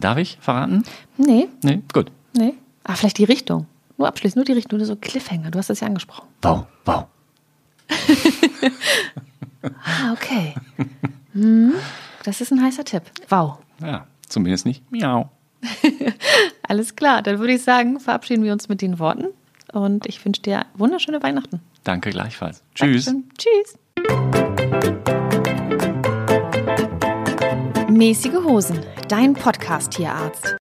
Darf ich verraten? Nee, Nee, gut. nee. Ah, vielleicht die Richtung. Nur abschließend, nur die Richtung, nur so Cliffhanger. Du hast das ja angesprochen. Wow, wow. (laughs) Ah, okay. hm, das ist ein heißer Tipp. Wow. Ja, zumindest nicht. Miau. (laughs) Alles klar. Dann würde ich sagen, verabschieden wir uns mit den Worten und ich wünsche dir wunderschöne Weihnachten. Danke gleichfalls. Tschüss. Dankeschön. Tschüss. Mäßige Hosen, dein Podcast-Tierarzt.